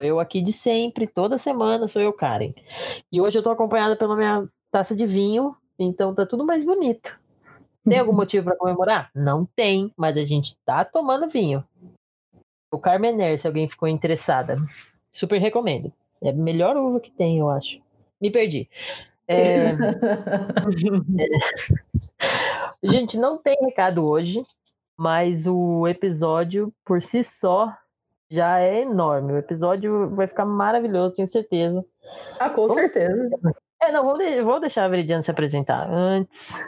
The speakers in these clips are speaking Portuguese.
Eu aqui de sempre, toda semana sou eu, Karen. E hoje eu tô acompanhada pela minha taça de vinho, então tá tudo mais bonito. Tem algum motivo para comemorar? Não tem, mas a gente tá tomando vinho. O Carmener, se alguém ficou interessada. Super recomendo. É a melhor uva que tem, eu acho. Me perdi. É... é... Gente, não tem recado hoje, mas o episódio por si só já é enorme. O episódio vai ficar maravilhoso, tenho certeza. Ah, com certeza. É, não, vou, de... vou deixar a Veridiana se apresentar antes.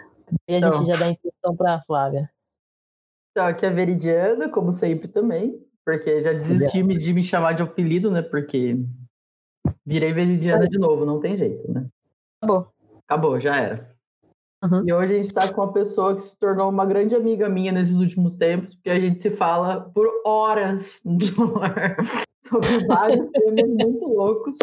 E a então. gente já dá a introdução para a Flávia. Então, aqui é a Veridiana, como sempre também. Porque já desisti de me chamar de apelido, né? Porque virei Veridiana de novo, não tem jeito, né? Acabou. Acabou, já era. Uhum. E hoje a gente está com uma pessoa que se tornou uma grande amiga minha nesses últimos tempos, porque a gente se fala por horas sobre vários temas muito loucos.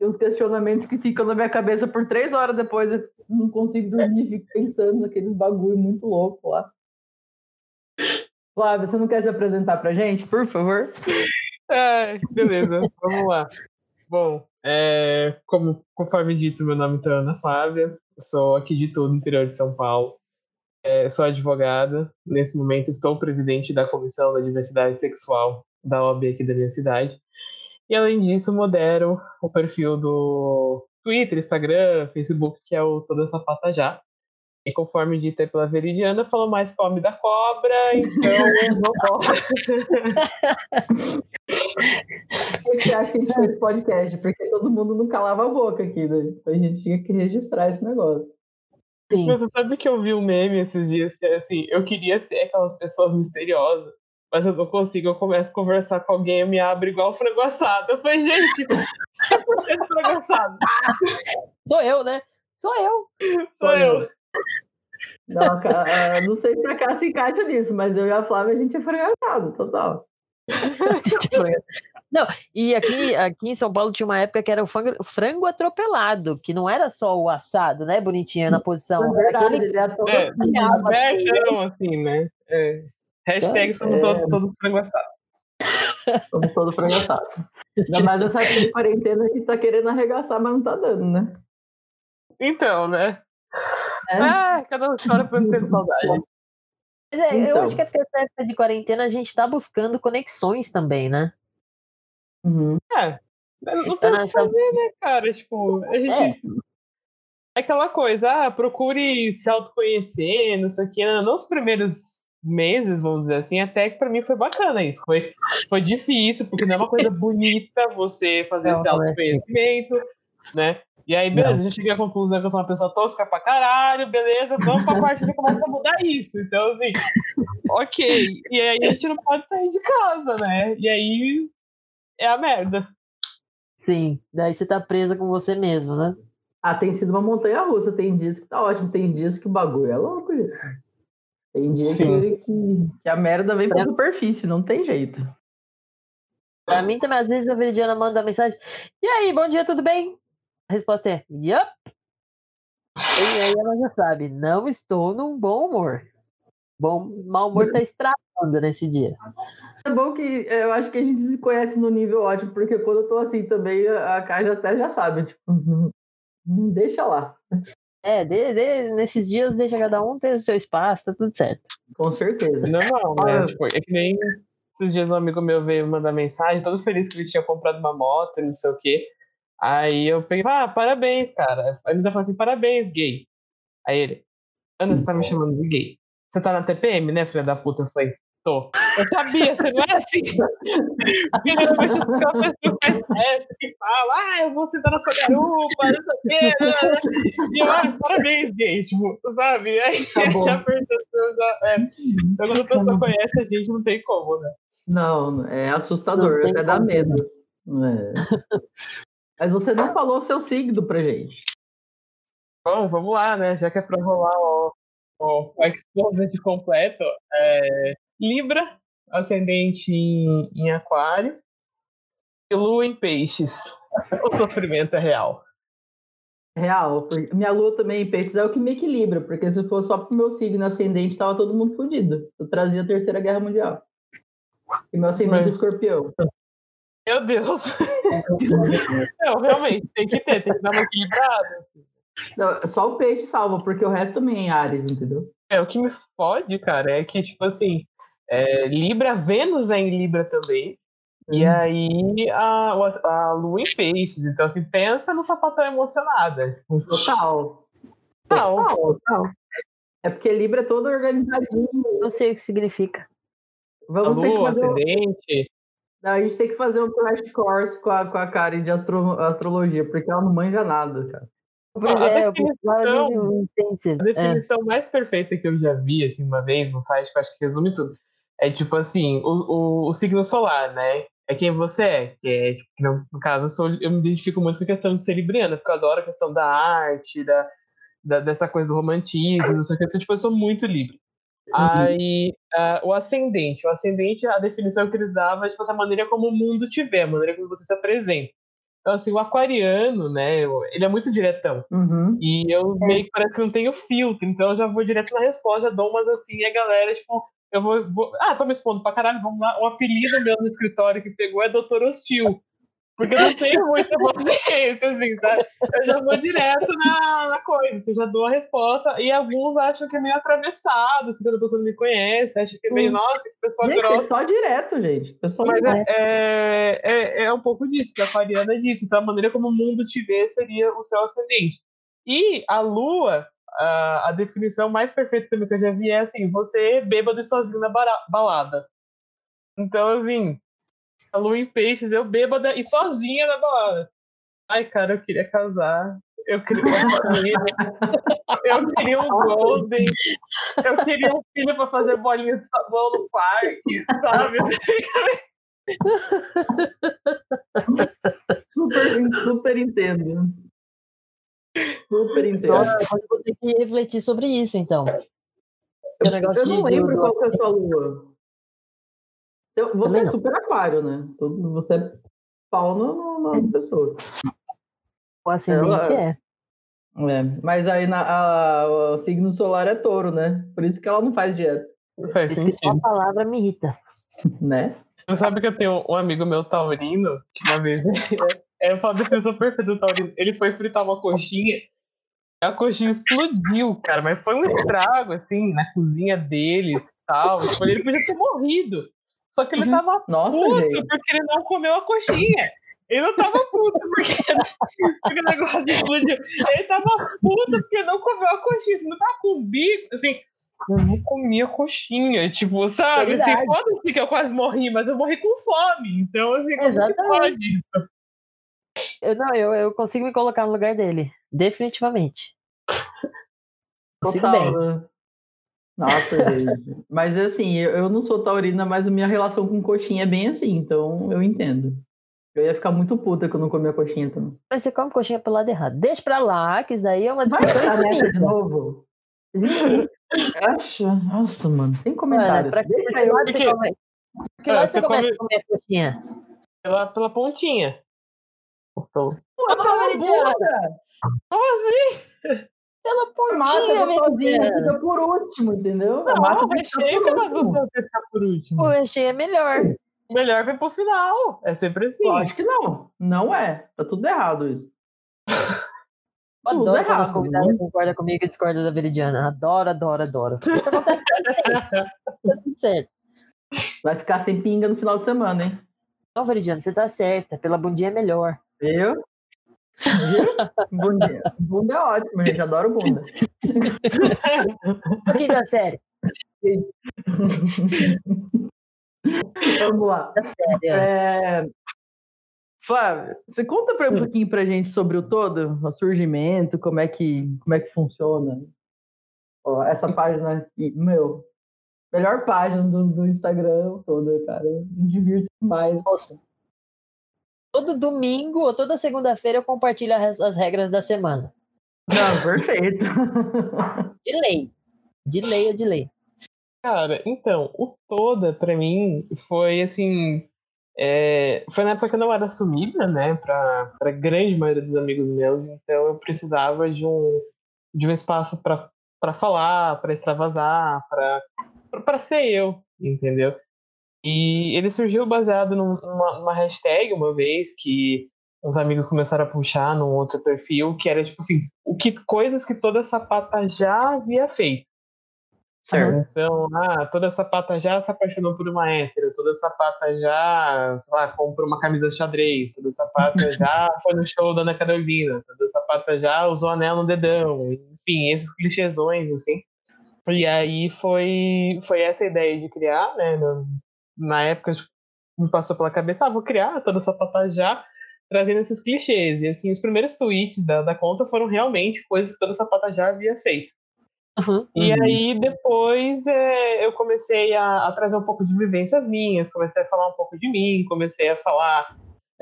E uns questionamentos que ficam na minha cabeça por três horas depois. Eu não consigo dormir, fico pensando naqueles bagulho muito louco lá. Flávio, você não quer se apresentar pra gente, por favor? É, beleza, vamos lá. Bom, é, como conforme dito, meu nome é Ana Flávia, sou aqui de todo o interior de São Paulo. É, sou advogada, nesse momento estou presidente da Comissão da Diversidade Sexual da OAB aqui da minha cidade. E além disso, modero o perfil do Twitter, Instagram, Facebook, que é o Toda Sapata Já. E conforme dito pela Veridiana, falou mais fome da cobra, então eu não. O que acha que a gente fez podcast? Porque todo mundo não calava a boca aqui, né? A gente tinha que registrar esse negócio. Sim. Mas você sabe que eu vi um meme esses dias que é assim, eu queria ser aquelas pessoas misteriosas, mas eu não consigo, eu começo a conversar com alguém, eu me abro igual frango assado. Eu falei, gente, 100% frango assado. Sou eu, né? Sou eu. Sou, Sou eu. eu. Não, não sei se a Cá se encaixa nisso, mas eu e a Flávia a gente é fragmentado, total. não, e aqui, aqui em São Paulo tinha uma época que era o frango atropelado, que não era só o assado, né? Bonitinho na posição. É verdade, aquele... ele é todo é, assim, assim, né? É. Hashtag é, somos é... todos, todos frango assado. Somos todos frango assado. Ainda mais essa quarentena a gente tá querendo arregaçar, mas não tá dando, né? Então, né? É. Ah, cada um chora por ter saudade. É, então. Eu acho que é porque essa época de quarentena a gente tá buscando conexões também, né? Uhum. É. Não tá tem o que fazer, né, cara? Tipo, a gente. É. Aquela coisa, ah, procure se autoconhecer, não sei o que. Não, os primeiros meses, vamos dizer assim, até que pra mim foi bacana isso. Foi, foi difícil, porque não é uma coisa bonita você fazer não, esse autoconhecimento, né? E aí, beleza, não. a gente chega à conclusão que eu sou uma pessoa tosca pra caralho, beleza, vamos pra parte que começa a mudar isso. Então, assim, ok. E aí a gente não pode sair de casa, né? E aí é a merda. Sim, daí você tá presa com você mesmo, né? Ah, tem sido uma montanha russa. Tem dias que tá ótimo, tem dias que o bagulho é louco, gente. Tem dias que, que, que, a merda vem pra superfície, não tem jeito. Pra mim também, às vezes a Veridiana manda mensagem. E aí, bom dia, tudo bem? A resposta é yup. E aí ela já sabe, não estou num bom humor. Bom, mau humor está estragando nesse dia. É bom que eu acho que a gente se conhece no nível ótimo, porque quando eu tô assim também, a Caja até já sabe, tipo, deixa lá. É, de, de, nesses dias deixa cada um ter o seu espaço, tá tudo certo. Com certeza. Não, né? Ah, tipo, é que nem esses dias um amigo meu veio mandar mensagem, todo feliz que ele tinha comprado uma moto e não sei o quê. Aí eu peguei, ah, parabéns, cara. Aí ele ainda falou assim, parabéns, gay. Aí ele, Ana, você tá me chamando de gay. Você tá na TPM, né, filha da puta? Eu falei, tô. Eu sabia, você não é assim. Porque depois você fica uma pessoa mais certa que fala, ah, eu vou sentar na sua garupa, não sei o quê. E eu, ah, parabéns, gay, tipo, sabe? Aí tá já já, é. Então, quando a pessoa conhece a gente, não tem como, né? Não, é assustador, até dá medo. É. Mas você não falou seu signo pra gente. Bom, vamos lá, né? Já que é pra rolar o, o, o exposit completo. É, Libra, ascendente em, em aquário. E lua em peixes. O sofrimento é real. Real. Minha lua também em peixes é o que me equilibra, porque se fosse só pro meu signo ascendente, tava todo mundo fodido. Eu trazia a Terceira Guerra Mundial. E meu ascendente é escorpião. Meu Deus. Não, realmente, tem que ter, tem que dar uma equilibrada. Assim. Não, só o peixe salva, porque o resto também é Ares, entendeu? É, o que me fode, cara, é que, tipo assim, é, Libra, Vênus é em Libra também. E Uhum. aí a, a Lua em peixes. Então, assim, pensa no sapatão emocionada. Tipo, Total. Total, total. É porque Libra é todo organizadinho. Não sei o que significa. a Vamos ter que Lua, fazer um, a gente tem que fazer um crash course com a, com a Karen de astro- astrologia, porque ela não manja nada, cara. Pois a é, o definição- pessoal é intensive. A definição mais perfeita que eu já vi, assim, uma vez no site, que eu acho que resume tudo, é tipo assim, o, o, o signo solar, né? É quem você é. Que é tipo, no, no caso, eu, sou, eu me identifico muito com a questão de ser libriana, porque eu adoro a questão da arte, da, da- dessa coisa do romantismo, não sei o que. Tipo, eu sou muito livre. Aí, ah, o ascendente. O ascendente, a definição que eles davam é tipo, essa maneira como o mundo te vê, a maneira como você se apresenta. Então, assim, o aquariano, né, ele é muito diretão. Uhum. E eu meio que parece que não tenho filtro, então eu já vou direto na resposta, já dou umas assim, e a galera, tipo, eu vou, vou- Ah, tô me expondo pra caralho, vamos lá. O apelido meu no escritório que pegou é Doutor Hostil. Porque eu não tenho muita paciência, assim, sabe? Eu já vou direto na, na coisa, assim, eu já dou a resposta. E alguns acham que é meio atravessado, assim, quando a pessoa não me conhece, acha que é meio, Hum. nossa, que pessoa Gente, é grossa. só direto, gente. Pessoal, Mas é, é, é, é um pouco disso, que a aquariana é disso. Então, a maneira como o mundo te vê seria o seu ascendente. E a lua, a, a definição mais perfeita também que eu já vi é assim: você bêbado e sozinho na balada. Então, assim, a lua em peixes, eu bêbada e sozinha na balada. Ai, cara, eu queria casar. Eu queria uma família. Eu queria um golden. Eu queria um filho pra fazer bolinha de sabão no parque, sabe? super, super entendo. Super entendo. Nossa, eu vou ter que refletir sobre isso, então. Eu não de- lembro do- qual que é a sua lua. Eu- Você Também é não. super aquário, né? Você é pau no, no, na pessoa. O ascendente é. É, mas aí na, a- o signo solar é touro, né? Por isso que ela não faz dieta, Faz Diz que só a palavra me irrita. né? Você sabe que eu tenho um amigo meu taurino, que uma vez é, eu falo da pessoa perfeita do taurino. Ele foi fritar uma coxinha, e a coxinha explodiu, cara, mas foi um estrago, assim, na cozinha dele e tal. Ele podia ter morrido. Só que ele Uhum. tava Nossa, puto gente. porque ele não comeu a coxinha. Ele não tava puto porque, porque o negócio explodiu. Ele tava puto porque não comeu a coxinha. Você não tava com o bico, assim. Eu não comi a coxinha, tipo, sabe? Assim, foda-se que eu quase morri, mas eu morri com fome. Então, assim, como que Exatamente. pode isso? Eu, não, eu, eu consigo me colocar no lugar dele. Definitivamente. Consigo Total, bem. né? Nossa, gente. Mas assim, eu, eu não sou taurina, mas a minha relação com coxinha é bem assim, então eu entendo. Eu ia ficar muito puta que eu não comia coxinha também. Mas você come coxinha pelo lado errado. Deixa pra lá, que isso daí é uma Vai discussão ficar nessa de infinita. novo? Gente, acha? Nossa, mano, sem Olha, comentários. pra que Deixa que eu. lado você porque- come? Que É, lado você você começa come- a comer coxinha? Pela, pela pontinha. Cortou. Pô, Pela meridiana. Pela A massa pontinha, gostosinha meridiana. fica por último, entendeu? a Não, massa o recheio por que é mais último. gostoso de ficar por último. O recheio é melhor. O melhor vem pro final. É sempre assim. Lógico que não. Não é. Tá tudo errado isso. Eu Tudo adoro quando errado, as convidadas né? concordam comigo e discordam da Veridiana. Adoro, adoro, adoro. Isso acontece. Tá tudo certo. Vai ficar sem pinga no final de semana, hein? Não, Veridiana, você tá certa. Pela bundinha é melhor. Viu? Viu? Bunda, bunda é ótimo, gente. Adoro bunda. Aqui da série. Vamos lá. Da série. É... Flávio, você conta pra um pouquinho pra gente sobre o todo, o surgimento, como é que, como é que funciona Ó, essa página aqui, meu, melhor página do, do Instagram toda, cara, eu me divirto demais. Nossa. Todo domingo ou toda segunda-feira eu compartilho as, as regras da semana. Não, perfeito. De lei. De lei é de lei. Cara, então, o Toda, pra mim, foi assim. É, foi na época que eu não era assumida, né, pra, pra grande maioria dos amigos meus, então eu precisava de um, de um espaço pra, pra falar, pra extravasar, pra, pra ser eu, entendeu? E ele surgiu baseado numa, numa hashtag uma vez que os amigos começaram a puxar num outro perfil, que era tipo assim, o que coisas que toda sapata já havia feito. Certo. Então, ah, toda sapata já se apaixonou por uma hétero, toda sapata já, sei lá, comprou uma camisa xadrez, toda sapata já foi no show da Ana Carolina, toda sapata já usou anel no dedão, enfim, esses clichêsões, assim. E aí foi, foi essa ideia de criar, né, na época tipo, me passou pela cabeça, ah, vou criar toda sapata já, trazendo esses clichês. E assim, os primeiros tweets da, da conta foram realmente coisas que toda sapata já havia feito. Uhum. E aí depois é, eu comecei a, a, trazer um pouco de vivências minhas, comecei a falar um pouco de mim, comecei a falar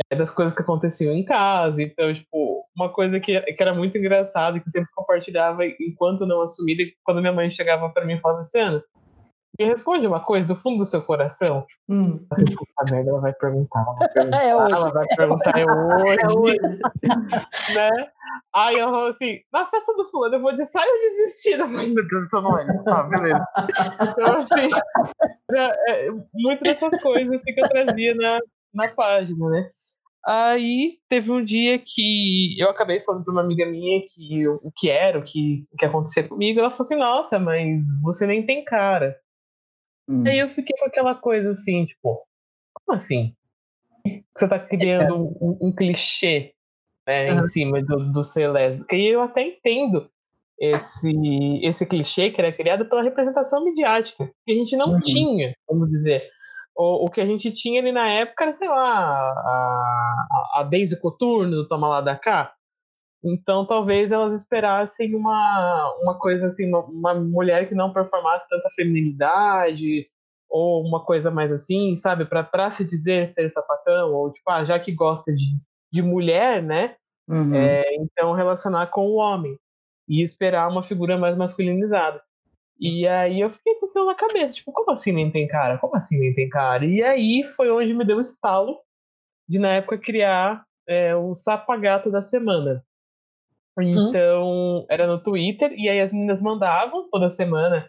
é, das coisas que aconteciam em casa. Então, tipo, uma coisa que, que era muito engraçada, que eu sempre compartilhava enquanto não assumida, quando minha mãe chegava para mim e falava assim, Ana, me responde uma coisa do fundo do seu coração. Hum. Assim, puta merda, ela vai perguntar. Ela vai perguntar, é hoje. Ela vai perguntar é hoje. É hoje. né? Aí eu falo assim, na festa do fulano eu vou de saia ou de vestido? Meu Deus, eu não é isso. Tá, beleza. Então, assim, é, é, muito dessas coisas assim, que eu trazia na, na página, né? Aí teve um dia que eu acabei falando para uma amiga minha que o que era, o que, o que acontecia comigo. Ela falou assim: Nossa, mas você nem tem cara. Hum. Aí eu fiquei com aquela coisa assim, tipo, como assim? Você tá criando um, um, clichê né, uhum. em cima do, do ser lésbica. E eu até entendo esse, esse clichê que era criado pela representação midiática, que a gente não uhum. tinha, vamos dizer. O, o que a gente tinha ali na época era, sei lá, a, a Daisy Coturno do Toma Lá da Cá. Então, talvez elas esperassem uma, uma coisa assim, uma, uma mulher que não performasse tanta feminilidade, ou uma coisa mais assim, sabe? Para se dizer ser sapatão, ou tipo, ah, já que gosta de, de mulher, né? Uhum. É, então, relacionar com o homem e esperar uma figura mais masculinizada. E aí eu fiquei com aquilo na cabeça, tipo, como assim nem tem cara? Como assim nem tem cara? E aí foi onde me deu o estalo de, na época, criar é, o Sapagato da Semana. Então, hum. era no Twitter, e aí as meninas mandavam toda semana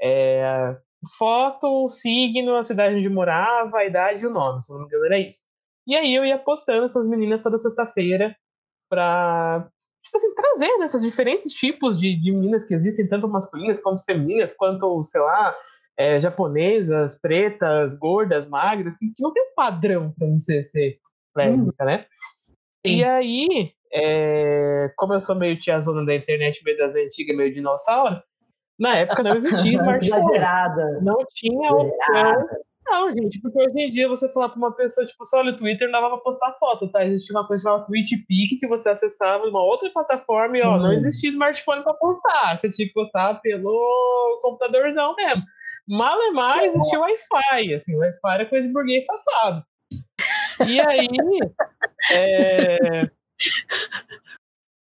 é, foto, signo, a cidade onde morava, a idade e o nome, se não me engano era isso. E aí eu ia postando essas meninas toda sexta-feira pra, tipo assim, trazer né, esses diferentes tipos de, de meninas que existem, tanto masculinas quanto femininas, quanto, sei lá, é, japonesas, pretas, gordas, magras, que, não tem um padrão pra você ser lésbica, hum. né? Sim. E aí, é, como eu sou meio tiazona da internet, meio das antigas, meio dinossauro, na época não existia smartphone. Exagerada. Não tinha opção. Não, gente, porque hoje em dia você falar pra uma pessoa, tipo, só olha o Twitter, não dava pra postar foto, tá? Existia uma coisa chamada TweetPic que você acessava numa outra plataforma e, ó, hum. não existia smartphone pra postar. Você tinha que postar pelo computadorzão mesmo. Mal é mais, existia Wi-Fi, assim, Wi-Fi era coisa de burguês safado. E aí, é,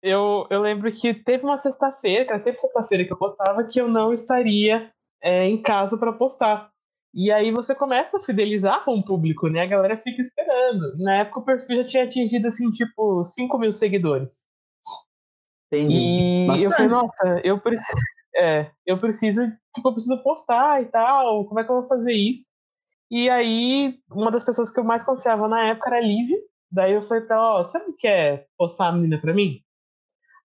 eu, eu lembro que teve uma sexta-feira, que era sempre sexta-feira que eu postava, que eu não estaria é, em casa para postar. E aí você começa a fidelizar com o público, né? A galera fica esperando. Na época o perfil já tinha atingido, assim, tipo, 5 mil seguidores. Entendi. E Bastante. eu falei, nossa, eu preciso, é, eu preciso, tipo, eu preciso postar e tal, como é que eu vou fazer isso? E aí, uma das pessoas que eu mais confiava na época era a Lívia, Daí eu falei pra ela, ó, você não quer postar a menina pra mim?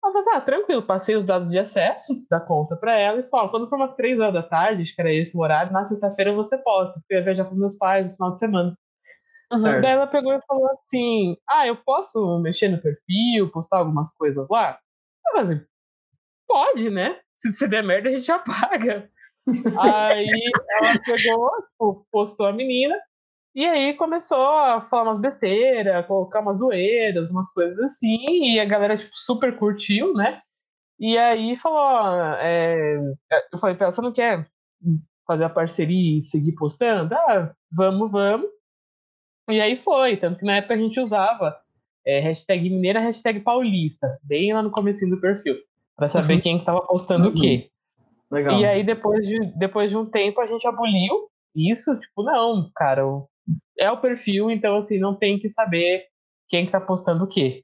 Ela falou assim, ah, tranquilo, passei os dados de acesso da conta pra ela e falou, quando for umas três horas da tarde, acho que era esse o horário, na sexta-feira você posta, porque eu ia viajar com meus pais no final de semana. Uhum. Daí ela pegou e falou assim, ah, eu posso mexer no perfil, postar algumas coisas lá? Eu falei assim, pode, né? Se, se der merda, a gente apaga. Aí ela pegou, tipo, postou a menina, e aí começou a falar umas besteiras, colocar umas zoeiras, umas coisas assim, e a galera, tipo, super curtiu, né? E aí falou, é... eu falei pra ela, você não quer fazer a parceria e seguir postando? Ah, vamos, vamos. E aí foi, tanto que na época a gente usava é, hashtag mineira, hashtag paulista, bem lá no começo do perfil, para saber uhum. quem estava postando uhum. o quê. Legal. E aí depois de, depois de um tempo a gente aboliu isso, tipo, não, cara, é o perfil, então assim, não tem que saber quem está postando o quê.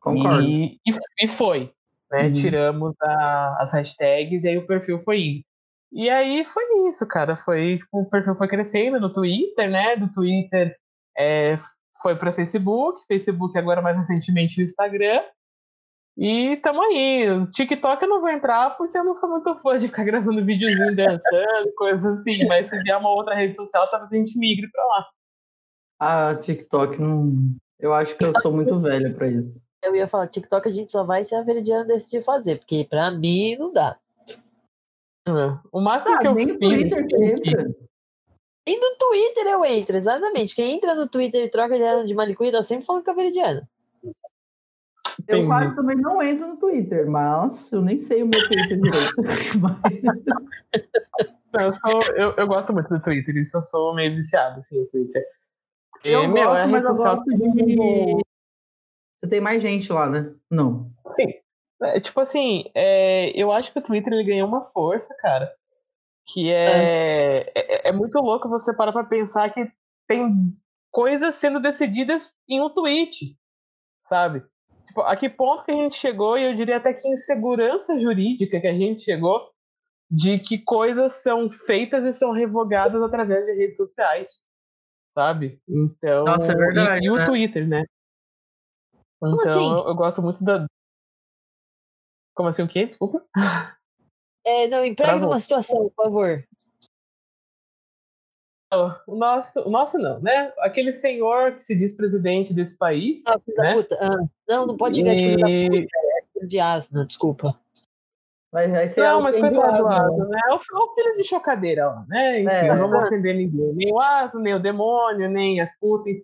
Concordo. E, e, e foi, né? Uhum. Tiramos a, as hashtags e aí o perfil foi indo. E aí foi isso, cara. Foi, tipo, o perfil foi crescendo no Twitter, né? Do Twitter é, foi para Facebook, Facebook agora mais recentemente no Instagram. E tamo aí. O TikTok eu não vou entrar porque eu não sou muito fã de ficar gravando videozinho dançando, coisas assim. Mas se vier uma outra rede social, talvez a gente migre pra lá. Ah, TikTok não. Eu acho que eu sou muito velha pra isso. Eu ia falar, TikTok a gente só vai se a Veridiana decidir fazer, porque pra mim não dá. É. O máximo ah, que eu fiz. Twitter entra. E no Twitter eu entro, exatamente. Quem entra no Twitter e troca de, de manicure tá sempre falando com a Veridiana. Eu quase também não entro no Twitter, mas eu nem sei o meu Twitter direito. eu, sou, eu, eu, gosto muito do Twitter, isso eu sou meio viciado, assim, no Twitter. Eu e, gosto, meu, é mas gosto de... Você tem mais gente lá, né? Não. Sim. É, tipo assim, é, eu acho que o Twitter ele ganhou uma força, cara, que é, é. é, é muito louco você parar pra pensar que tem coisas sendo decididas em um tweet, sabe? Tipo, a que ponto que a gente chegou, e eu diria até que insegurança jurídica que a gente chegou, de que coisas são feitas e são revogadas através de redes sociais, sabe? Então, Nossa, é verdade, e, e o né? Twitter, né? Então, assim? eu, eu gosto muito da, como assim o quê? Desculpa. É, não, emprega uma situação, por favor. O nosso, o nosso não, né? Aquele senhor que se diz presidente desse país. Ah, né? ah, não, não pode chegar de filho da puta, é de asno, desculpa. Mas vai ser não, mas coitado do asno, né? É o, o filho de chocadeira lá, né? Enfim, é, não vou ofender ninguém. Nem o asno, nem o demônio, nem as putas.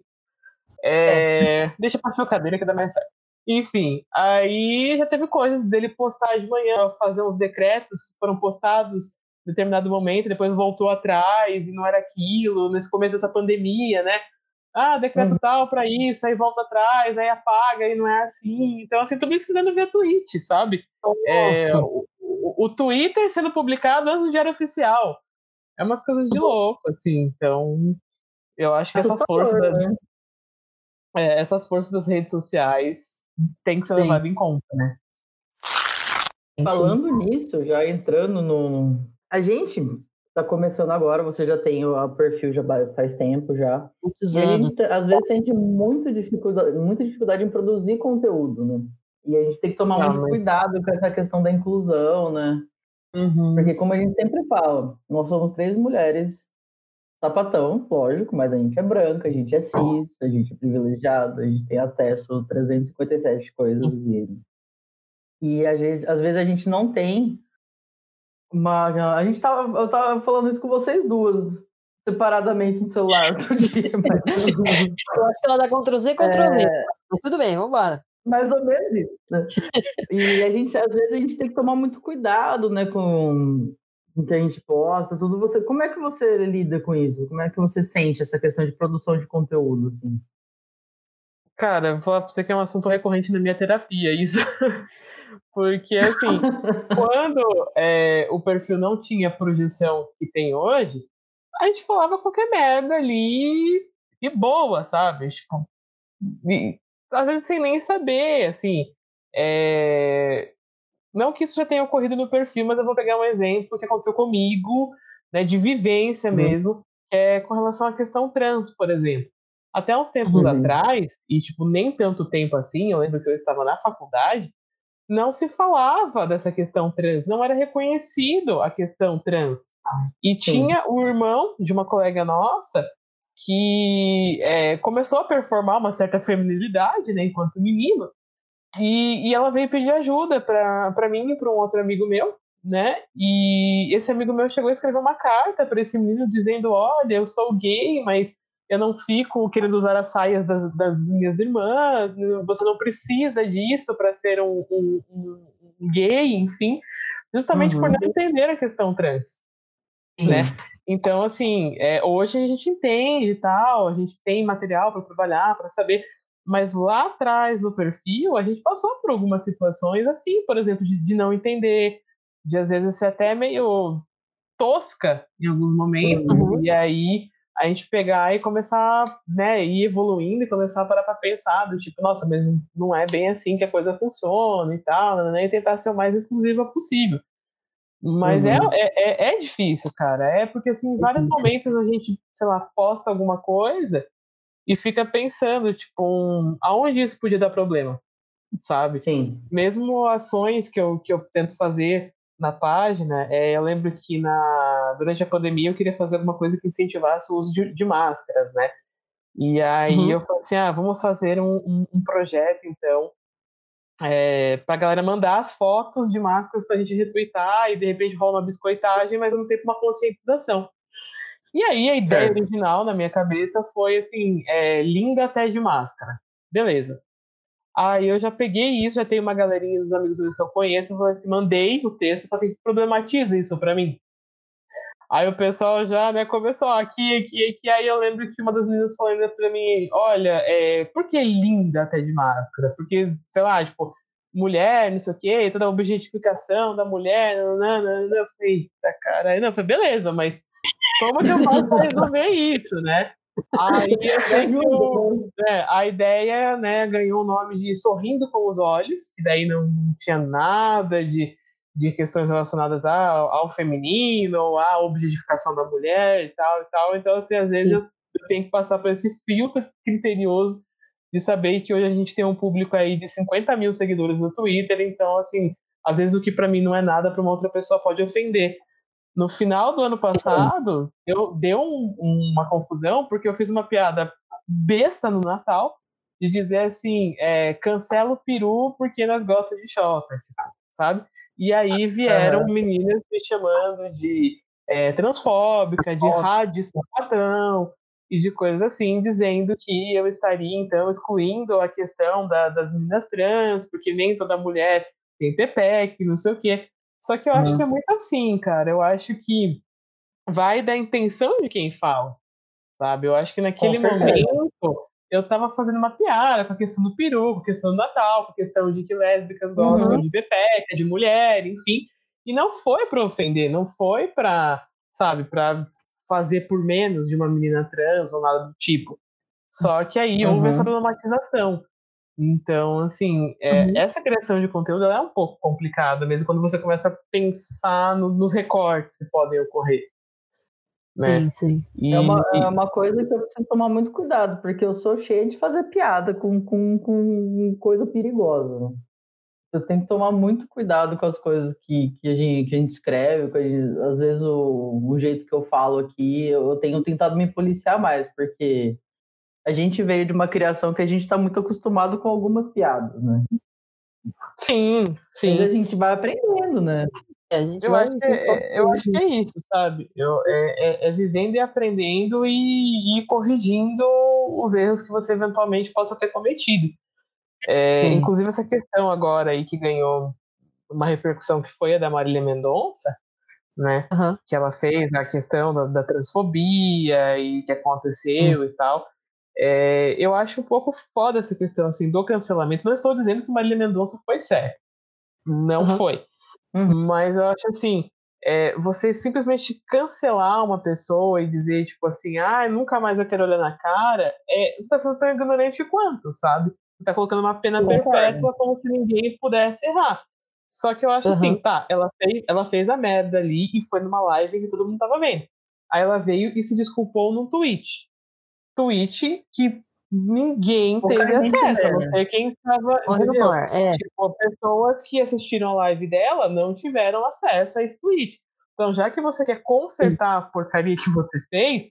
É, é. Deixa pra chocadeira que dá mais certo. Enfim, aí já teve coisas dele postar de manhã, fazer uns decretos que foram postados em determinado momento, depois voltou atrás e não era aquilo, nesse começo dessa pandemia, né? Ah, decreto uhum. tal para isso, aí volta atrás, aí apaga, e não é assim. Então, assim, tudo isso dando via tweet, sabe? É, o, Twitter sendo publicado antes do Diário Oficial. É umas coisas de louco, assim. Então, eu acho que essa força. Da, né? é, essas forças das redes sociais tem que ser levado em conta, né? Falando nisso, já entrando no. A gente está começando agora, você já tem o perfil já faz tempo já. Muitos e a gente, às vezes, sente muita dificuldade, muita dificuldade em produzir conteúdo, né? E a gente tem que tomar Não, muito mas... cuidado com essa questão da inclusão, né? Uhum. Porque, como a gente sempre fala, nós somos três mulheres sapatão, lógico, mas a gente é branca, a gente é cis, a gente é privilegiado, a gente tem acesso a 357 coisas. E, e a gente, às vezes a gente não tem uma. A gente tava. Eu tava falando isso com vocês duas, separadamente no celular outro dia. Mas... eu acho que ela dá Ctrl Z, Ctrl V. É... Tudo bem, vamos embora. Mais ou menos isso. Né? E a gente, às vezes, a gente tem que tomar muito cuidado, né, com que a gente posta, tudo. Você, como é que você lida com isso? Como é que você sente essa questão de produção de conteúdo? Assim? Cara, vou falar pra você que é um assunto recorrente na minha terapia, isso. Porque, assim, quando é, o perfil não tinha a projeção que tem hoje, a gente falava qualquer merda ali e boa, sabe? Tipo, e, às vezes sem nem saber, assim. É, não que isso já tenha ocorrido no perfil, mas eu vou pegar um exemplo que aconteceu comigo, né, de vivência uhum. mesmo, que é com relação à questão trans, por exemplo. Até uns tempos uhum. atrás, e tipo, nem tanto tempo assim, eu lembro que eu estava na faculdade, não se falava dessa questão trans, não era reconhecido a questão trans. E Sim. tinha o irmão de uma colega nossa que é, começou a performar uma certa feminilidade, né, enquanto menino, e, e ela veio pedir ajuda para mim e para um outro amigo meu, né? E esse amigo meu chegou a escrever uma carta para esse menino dizendo: Olha, eu sou gay, mas eu não fico querendo usar as saias das, das minhas irmãs, você não precisa disso para ser um, um, um, gay, enfim, justamente uhum. por não entender a questão trans. Né? Então, assim, é, hoje a gente entende e tal, a gente tem material para trabalhar, para saber, mas lá atrás no perfil a gente passou por algumas situações assim, por exemplo, de, de não entender, de às vezes ser até meio tosca em alguns momentos, uhum. e aí a gente pegar e começar, né, ir evoluindo e começar a parar para pensar, do tipo, nossa, mas não é bem assim que a coisa funciona e tal, né, e tentar ser o mais inclusiva possível. Mas é, uhum. é, é, é, difícil, cara. É porque, assim, em vários momentos a gente, sei lá, posta alguma coisa e fica pensando, tipo, um, aonde isso podia dar problema, sabe? Sim. Mesmo ações que eu, que eu tento fazer na página, é, eu lembro que na, durante a pandemia eu queria fazer alguma coisa que incentivasse o uso de, de máscaras, né? E aí uhum. eu falei assim, ah, vamos fazer um, um, um projeto, então, é, para a galera mandar as fotos de máscaras para a gente retweetar e de repente rola uma biscoitagem, mas mesmo tempo uma conscientização. E aí a ideia certo. original na minha cabeça foi assim, é, linda até de máscara. Beleza. Aí eu já peguei isso, já tem uma galerinha dos amigos meus que eu conheço, eu falei assim, mandei o texto, falei assim, problematiza isso para mim. Aí o pessoal já né, começou aqui, aqui, aqui. Aí eu lembro que uma das meninas falou pra mim: olha, é, por que linda até de máscara? Porque, sei lá, tipo, mulher, não sei o quê, toda a objetificação da mulher. Nanana. Eu falei, eita, cara. Não, eu falei, beleza, mas como que eu faço pra resolver isso, né? Aí ganhou, é, a ideia né, ganhou o nome de Sorrindo com os Olhos, que daí não tinha nada de de questões relacionadas ao, ao feminino, ou à objetificação da mulher e tal e tal. Então, assim, às vezes eu, eu tenho que passar por esse filtro criterioso de saber que hoje a gente tem um público aí de 50 mil seguidores no Twitter, então, assim, às vezes o que para mim não é nada, para uma outra pessoa pode ofender. No final do ano passado, eu deu um, uma confusão, porque eu fiz uma piada besta no Natal, de dizer assim, é, cancela o peru porque nós gostamos de shota, sabe? E aí vieram uhum. meninas me chamando de é, transfóbica, de rádio sapatão e de coisas assim, dizendo que eu estaria, então, excluindo a questão da, das meninas trans, porque nem toda mulher tem PPEC, não sei o quê. Só que eu uhum. acho que é muito assim, cara. Eu acho que vai da intenção de quem fala, sabe? Eu acho que naquele momento eu tava fazendo uma piada com a questão do peru, com a questão do Natal, com a questão de que lésbicas gostam uhum. de bepeca, de mulher, enfim. E não foi para ofender, não foi para, sabe, para fazer por menos de uma menina trans ou nada do tipo. Só que aí uhum. houve essa problematização. Então, assim, é, uhum. essa criação de conteúdo é um pouco complicada, mesmo quando você começa a pensar no, nos recortes que podem ocorrer. Né? Sim, sim. E, é, uma, é uma coisa que eu preciso tomar muito cuidado, porque eu sou cheia de fazer piada com, com, com coisa perigosa. Eu tenho que tomar muito cuidado com as coisas que, que, a, gente, que a gente escreve. Gente, às vezes o, o jeito que eu falo aqui, eu tenho tentado me policiar mais, porque a gente veio de uma criação que a gente está muito acostumado com algumas piadas, né? Sim, sim. a gente vai aprendendo, né? A gente eu, acho que, é, eu acho que é isso, sabe? Eu, é, é, é vivendo e aprendendo e, e, corrigindo os erros que você eventualmente possa ter cometido. É, inclusive essa questão agora aí que ganhou uma repercussão que foi a da Marília Mendonça, né? Uhum. Que ela fez a questão da, da transfobia e que aconteceu uhum. e tal. É, eu acho um pouco foda essa questão assim, do cancelamento. Não estou dizendo que Marília Mendonça foi certo. Não uhum. foi. Uhum. Mas eu acho assim, é, você simplesmente cancelar uma pessoa e dizer, tipo assim, ah, nunca mais eu quero olhar na cara, é, você está sendo tão ignorante quanto, sabe? Você tá colocando uma pena perpétua como se ninguém pudesse errar. Só que eu acho assim, uhum. assim, tá, ela fez, ela fez a merda ali e foi numa live que todo mundo tava vendo. Aí ela veio e se desculpou num tweet. Tweet que ninguém teve acesso, a não ser quem estava é. Tipo, pessoas que assistiram a live dela não tiveram acesso a esse tweet. Então, já que você quer consertar a porcaria que você fez,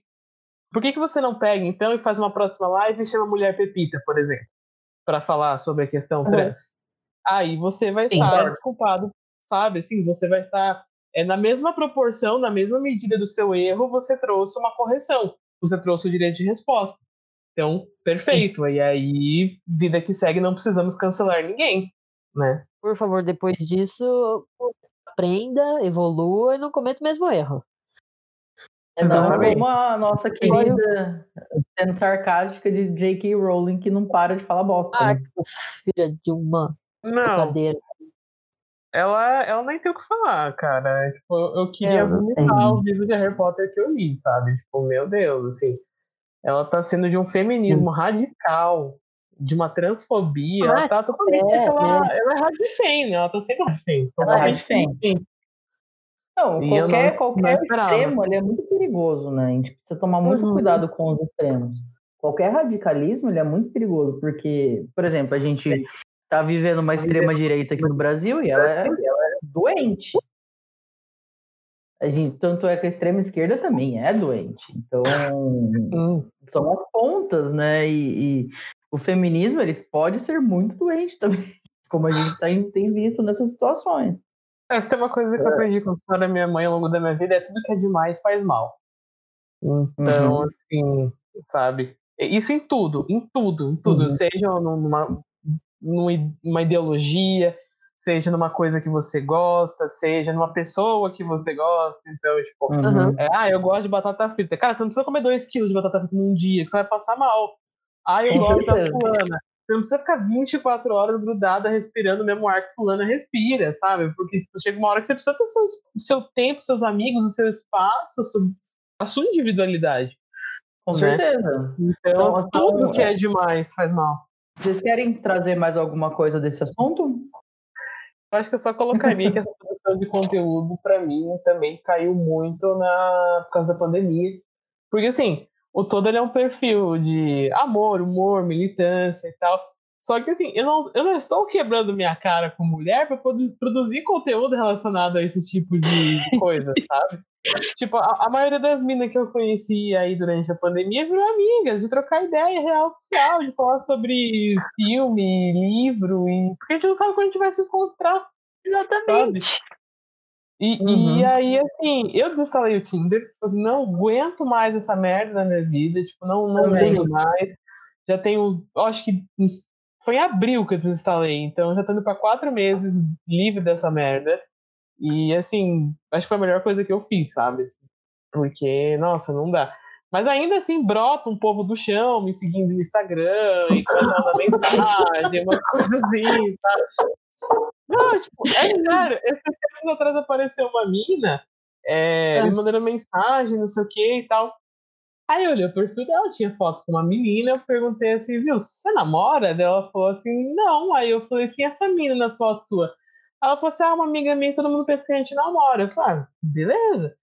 por que, que você não pega, então, e faz uma próxima live e chama a Mulher Pepita, por exemplo, para falar sobre a questão trans? Aí você vai Sim, estar desculpado, sabe? Assim, você vai estar é, na mesma proporção, na mesma medida do seu erro, você trouxe uma correção, você trouxe o direito de resposta. Então, perfeito. E aí, vida que segue, não precisamos cancelar ninguém, né? Por favor, depois disso, aprenda, evolua e não cometa o mesmo erro. Não como a nossa querida, sendo sarcástica, de J.K. Rowling, que não para de falar bosta. Ah, né? filha de uma Não, ela, ela nem tem o que falar, cara. Tipo, eu, eu queria vomitar o livro de Harry Potter que eu li, sabe? Tipo, meu Deus, assim. Ela tá sendo de um feminismo radical, de uma transfobia. ela Ah, tá totalmente. é, ela, ela é radifem, né? Ela tá sendo radifem. Ela é radifem. Não, E qualquer, não- qualquer não extremo ele é muito perigoso, né? A gente precisa tomar muito Uhum. cuidado com os extremos. Qualquer radicalismo ele é muito perigoso, porque, por exemplo, a gente tá vivendo uma extrema direita aqui no Brasil e ela é, ela é doente. A gente, tanto é que a extrema esquerda também é doente. Então, são as pontas, né? E, e o feminismo ele pode ser muito doente também, como a gente tá, tem visto nessas situações. Essa tem uma coisa que eu aprendi com a da minha mãe ao longo da minha vida, é tudo que é demais faz mal. Então, Uhum. assim, sabe? Isso em tudo, em tudo, em tudo. Uhum. Seja numa numa ideologia, seja numa coisa que você gosta, seja numa pessoa que você gosta. Então, tipo, Uhum. é, ah, eu gosto de batata frita. Cara, você não precisa comer dois quilos de batata frita num dia, que você vai passar mal. Ah, eu Com gosto da fulana. Você não precisa ficar 24 horas grudada respirando o mesmo ar que fulana respira, sabe? Porque tipo, chega uma hora que você precisa ter seu, seu tempo, seus amigos, o seu espaço, a sua, a sua individualidade. Com Né? certeza. Então, São- são- tudo que é demais faz mal. Vocês querem trazer mais alguma coisa desse assunto? Eu acho que eu só colocaria que essa produção de conteúdo, pra mim, também caiu muito na, por causa da pandemia. Porque, assim, o todo ele é um perfil de amor, humor, militância e tal. Só que, assim, eu não, eu não estou quebrando minha cara com mulher poder produzir conteúdo relacionado a esse tipo de coisa, sabe? Tipo, a, a maioria das minas que eu conheci aí durante a pandemia virou amigas, de trocar ideia real oficial, de falar sobre filme, livro, e porque a gente não sabe quando a gente vai se encontrar. Exatamente. E, Uhum. e aí, assim, eu desinstalei o Tinder, tipo assim, não aguento mais essa merda na minha vida, tipo, não, não Também. uso mais. Já tenho, eu acho que foi em abril que eu desinstalei, então já tô indo pra quatro meses livre dessa merda. E, assim, acho que foi a melhor coisa que eu fiz, sabe? Porque, nossa, não dá. Mas ainda assim, brota um povo do chão me seguindo no Instagram e começa a mandar mensagem, uma coisa assim, sabe? Não, tipo, é sério. Esses tempos atrás apareceu uma mina é, Ah. me mandando mensagem, não sei o que e tal. Aí eu olhei o perfil dela, tinha fotos com uma menina, eu perguntei assim, viu, você namora? Daí ela falou assim, não. Aí eu falei assim, essa menina nas fotos sua? Ela falou assim, ah, uma amiga minha, todo mundo pensa que a gente namora. Eu falei, ah, beleza.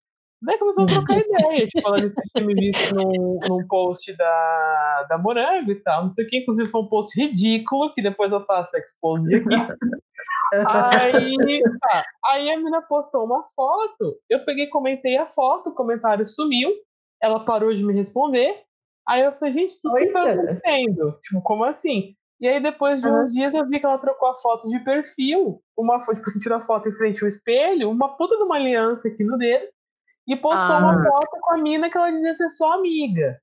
Daí começou a trocar ideia. Tipo, ela disse que tinha me visto num, num post da, da Morango e tal, não sei o que. Inclusive foi um post ridículo, que depois eu faço expose aqui. Aí, tá. Aí a menina postou uma foto, eu peguei comentei a foto, o comentário sumiu, ela parou de me responder. Aí eu falei, gente, o que, que tá acontecendo? Tipo, como assim? E aí, depois de uns dias, eu vi que ela trocou a foto de perfil, uma foto, tipo, você tirou a foto em frente ao espelho, uma puta de uma aliança aqui no dedo, e postou Ah. uma foto com a mina que ela dizia ser sua amiga.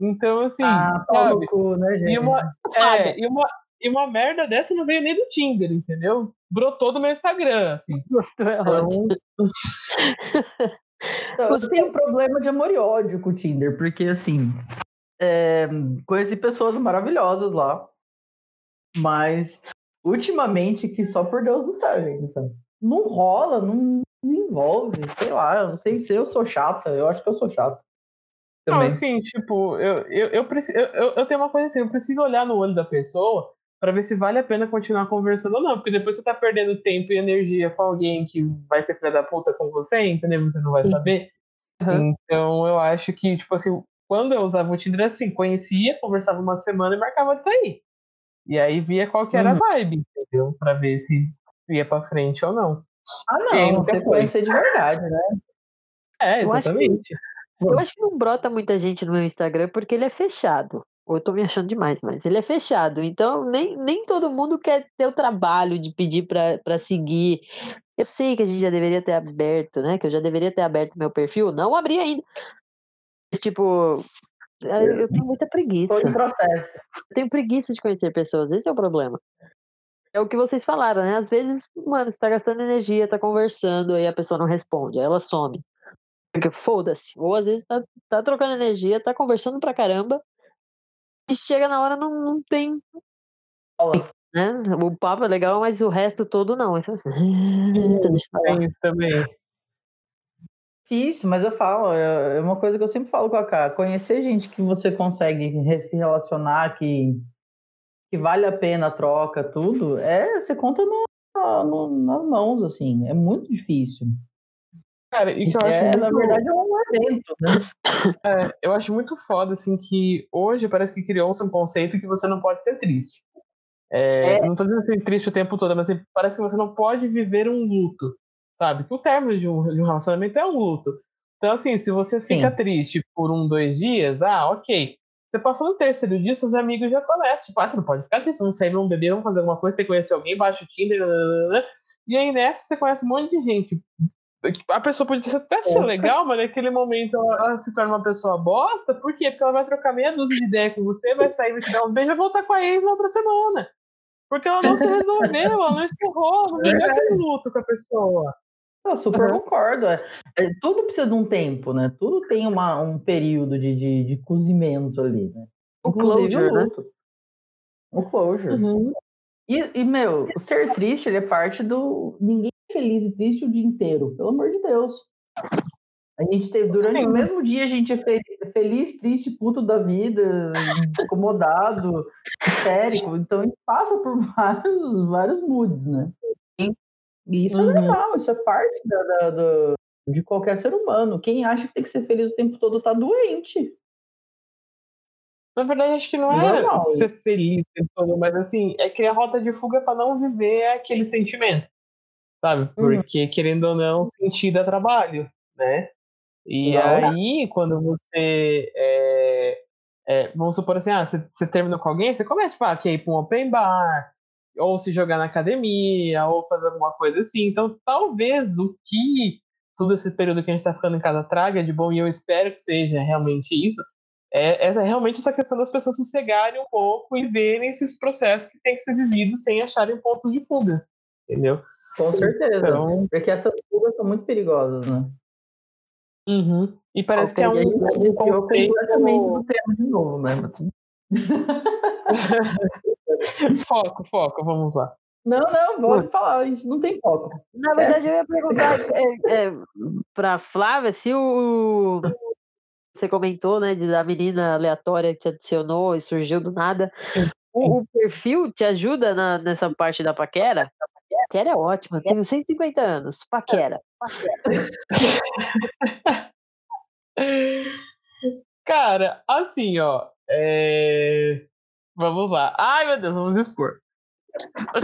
Então, assim, Ah, pau sabe? cu, né, gente? E uma, é, e, uma, e uma merda dessa não veio nem do Tinder, entendeu? Brotou do meu Instagram, assim. É Então. Então, Você- tenho um problema de amor e ódio com o Tinder, porque assim, é, conheci pessoas maravilhosas lá, mas ultimamente que só por Deus do céu, gente. Não rola, não desenvolve, sei lá, eu não sei se eu sou chata, eu acho que eu sou chata. Não, Também. assim, tipo, eu, eu, eu, preciso, eu, eu, tenho uma coisa assim, eu preciso olhar no olho da pessoa pra ver se vale a pena continuar conversando ou não, porque depois você tá perdendo tempo e energia com alguém que vai ser filha da puta com você, entendeu? Você não vai saber. Uhum. Então, eu acho que, tipo assim, quando eu usava o Tinder, assim, conhecia, conversava uma semana e marcava de sair. E aí via qual que era a Uhum. vibe, entendeu? Pra ver se ia pra frente ou não. Ah, não, nunca tem que conhecer de verdade, né? É, Eu acho que- exatamente. Eu acho que não brota muita gente no meu Instagram porque ele é fechado. Ou eu tô me achando demais, mas ele é fechado. Então, nem, nem todo mundo quer ter o trabalho de pedir pra, pra seguir. Eu sei que a gente já deveria ter aberto, né? Que eu já deveria ter aberto meu perfil. Não abri ainda. Mas, tipo, eu eu tenho muita preguiça. Todo processo. Eu tenho preguiça de conhecer pessoas, esse é o problema. É o que vocês falaram, né? Às vezes, mano, você tá gastando energia, tá conversando, aí a pessoa não responde, aí ela some. Porque foda-se. Ou às vezes tá, tá trocando energia, tá conversando pra caramba. E chega na hora, não, não tem. Né? O papo é legal, mas o resto todo não. Então... Isso também. Difícil, mas eu falo, é, é uma coisa que eu sempre falo com a Cá. Conhecer gente que você consegue se relacionar, que, que vale a pena a troca, tudo, é, você conta no, no, nas mãos, assim. É muito difícil. Cara, e que eu acho É, muito... na verdade, é um evento, né? É, eu acho muito foda, assim, que hoje parece que criou-se um conceito que você não pode ser triste. É, Não tô dizendo ser triste o tempo todo, mas assim, parece que você não pode viver um luto, sabe? Que o término de um, de um relacionamento é um luto. Então, assim, se você fica Sim. triste por um, dois dias, ah, ok. Você passou no terceiro dia, seus amigos já começam. Tipo, ah, você não pode ficar triste, vamos sair, vamos beber, vamos fazer alguma coisa, tem que conhecer alguém, baixa o Tinder, nananana. e aí nessa você conhece um monte de gente. A pessoa pode até ser legal, mas naquele momento ela, se torna uma pessoa bosta. Por quê? Porque ela vai trocar meia dúzia de ideia com você, vai sair, vai te dar uns beijos e vai voltar com a ex na outra semana. Porque ela não se resolveu, ela não encerrou, não aquele luto com a pessoa. Eu super Uhum. concordo. É, é, tudo precisa de um tempo, né? Tudo tem uma, um período de, de, de cozimento ali, né? O Inclusive closure, né? luto. O closure. Uhum. E, e, meu, o ser triste, ele é parte do. Ninguém é feliz e triste o dia inteiro, pelo amor de Deus. A gente teve, durante Sim. o mesmo dia, a gente é fe- feliz, triste, puto da vida, incomodado, histérico. Então a gente passa por vários, vários moods, né? E isso Uhum. é normal, isso é parte da, da- da- de qualquer ser humano. Quem acha que tem que ser feliz o tempo todo tá doente. Na verdade, acho que não é Normal. ser feliz o tempo todo, mas assim, é criar rota de fuga pra não viver aquele sentimento. Sabe? Porque, querendo ou não, sentir dá trabalho, né? E Nossa. aí, quando você. é, é, vamos supor assim, ah, você, você terminou com alguém, você começa tipo, ah, quer ir pra um open bar, ou se jogar na academia, ou fazer alguma coisa assim. Então, talvez o que todo esse período que a gente tá ficando em casa traga de bom, e eu espero que seja realmente isso, é essa, realmente essa questão das pessoas sossegarem um pouco e verem esses processos que têm que ser vividos sem acharem pontos de fuga. Entendeu? Com certeza. Então, Porque essas fugas são muito perigosas, né? uhum. E parece que é um, gente um conceito. completamente do tema de novo, né? foco, foco, vamos lá. Não, não, pode falar, a gente não tem foco. Na verdade, eu ia perguntar é, é, pra Flávia se o. Você comentou, né, de, da menina aleatória que te adicionou e surgiu do nada. O, o perfil te ajuda na- nessa parte da paquera? Paquera é ótima, tenho 150 anos. Paquera. Cara, assim, ó. é, Vamos lá. Ai, meu Deus, vamos expor.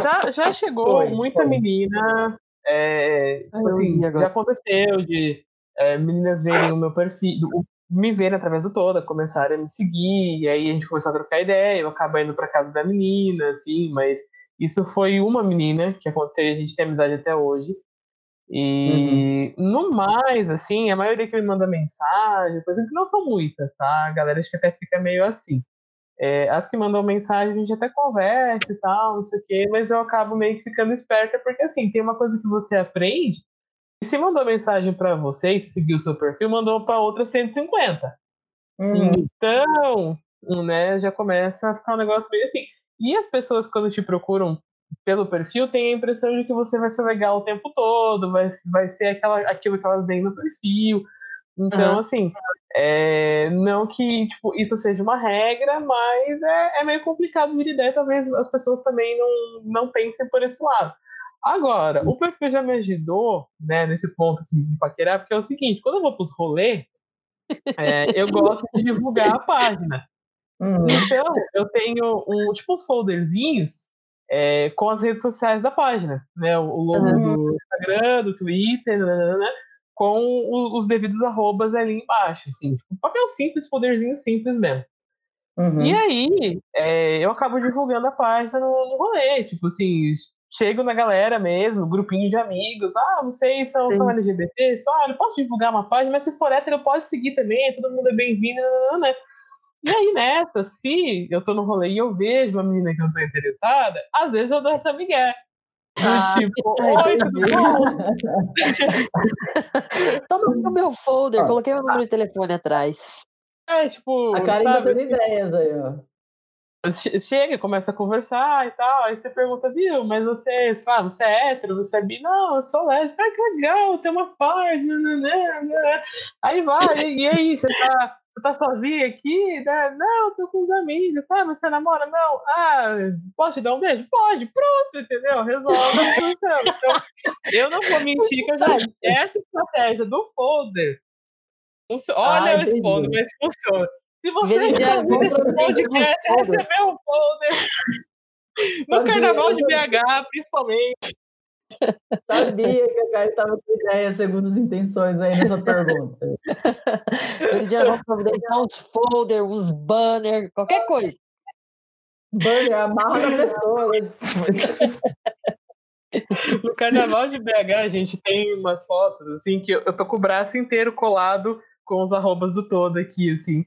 Já, já chegou muita foi. menina. é, tipo assim, já aconteceu de é, meninas verem o meu perfil, o- me verem através do toda, começarem a me seguir, e aí a gente começou a trocar ideia, eu acabo indo pra casa da menina, assim, mas isso foi uma menina que aconteceu e a gente tem amizade até hoje. E no mais, assim, a maioria que me manda mensagem, por exemplo, não são muitas, tá? A galera acho que até fica meio assim. É, as que mandam mensagem, a gente até conversa e tal, não sei o quê, mas eu acabo meio que ficando esperta, porque assim, tem uma coisa que você aprende, e se mandou mensagem pra você e seguiu o seu perfil, mandou pra outra 150. Uhum. Então, né, já começa a ficar um negócio meio assim. E as pessoas, quando te procuram pelo perfil, têm a impressão de que você vai ser legal o tempo todo, vai, vai ser aquela, aquilo que elas veem no perfil. Então, Aham. assim, é, não que tipo, isso seja uma regra, mas é, é meio complicado vir ideia, talvez as pessoas também não, não pensem por esse lado. Agora, o perfil já me ajudou, né, nesse ponto assim, de paquerar, porque é o seguinte, quando eu vou pros rolês, é, eu gosto de divulgar a página. Uhum. Então, eu tenho um, tipo uns folderzinhos é, com as redes sociais da página, né? O, o logo Uhum. do Instagram, do Twitter, nananana, com os devidos arrobas ali embaixo, assim. Tipo, um papel simples, folderzinho simples mesmo. Uhum. E aí, é, eu acabo divulgando a página no, no rolê, tipo assim, chego na galera mesmo, grupinho de amigos, ah, vocês são, são LGBT, só, ah, eu posso divulgar uma página, mas se for hétero, pode seguir também, todo mundo é bem-vindo, né? E aí, nessa, se eu tô no rolê e eu vejo uma menina que eu tô interessada, às vezes eu dou essa migué. Ah, tipo, oi, tudo bom? Toma o meu folder, coloquei meu número de telefone atrás. É, tipo. A Karen tá dando ideias aí, ó. Chega, começa a conversar e tal, aí você pergunta, viu, mas você, ah, você é hétero, você é bi? Não, eu sou lésbica, ah, que legal, tem uma parte, né, né, né, né. aí vai, e aí, você tá, você tá sozinha aqui? Né? Não, tô com os amigos, tá, você namora? Não, ah, posso te dar um beijo? Pode, pronto, entendeu? Resolve Então, eu não vou mentir que eu já essa estratégia do folder, olha, ah, eu respondo, mas funciona. Se você recebeu esse podcast, recebeu um folder no Carnaval de BH, principalmente. Sabia que a Karen estava com ideia, segundo as intenções aí nessa pergunta. Ele já vão providenciar uns folders, uns banners, qualquer coisa. Banner, amarra na pessoa. Né? No carnaval de BH, a gente tem umas fotos, assim, que eu, eu tô com o braço inteiro colado com os arrobas do todo aqui, assim.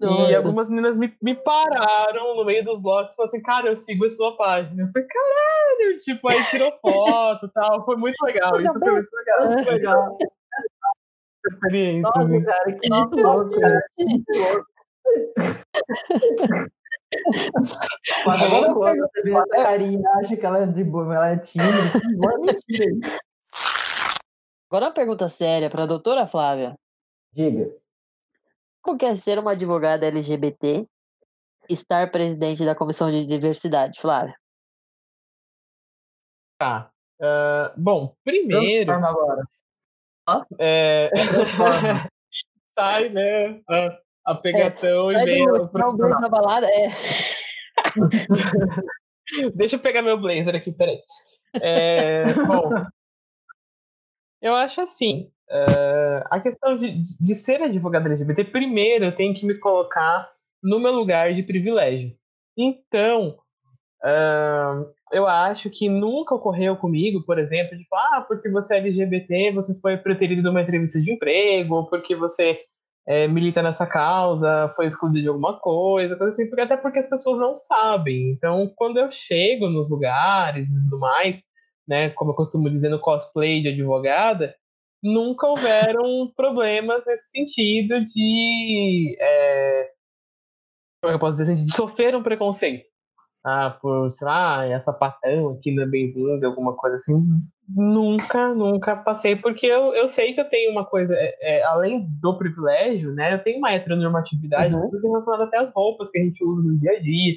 E algumas meninas me, me pararam no meio dos blocos e falaram assim, cara, eu sigo a sua página. Eu falei, caralho, tipo, aí tirou foto e tal. Foi muito legal. Isso foi muito legal. Muito legal. Experiência. Nossa, né? cara, que louco, cara. Mas agora quando você vê essa carinha, acha que ela é de boa, ela é tímida, que mentira isso. Agora uma pergunta séria para a doutora Flávia. Diga. Como quer ser uma advogada LGBT estar presidente da Comissão de Diversidade, Flávia? Tá. Uh, bom, primeiro. Agora. É... sai, né? A, a pegação é, e vem o profissional. Na balada, é. Deixa eu pegar meu blazer aqui, peraí. É, bom, eu acho assim, Uh, a questão de, de ser advogado LGBT, primeiro eu tenho que me colocar no meu lugar de privilégio. Então, uh, eu acho que nunca ocorreu comigo, por exemplo, de falar, ah, porque você é LGBT, você foi preterido de uma entrevista de emprego, ou porque você é, milita nessa causa, foi excluído de alguma coisa, coisa assim, porque, até porque as pessoas não sabem. Então, quando eu chego nos lugares e tudo mais, né, como eu costumo dizer no cosplay de advogada, nunca houveram problemas nesse sentido de. É, como é eu posso dizer assim, de sofrer um preconceito. Ah, por, sei lá, essa patão aqui não é bem-vinda, alguma coisa assim. Nunca, nunca passei, porque eu, eu sei que eu tenho uma coisa, é, é, além do privilégio, né, eu tenho uma heteronormatividade uhum. relacionada até às roupas que a gente usa no dia a dia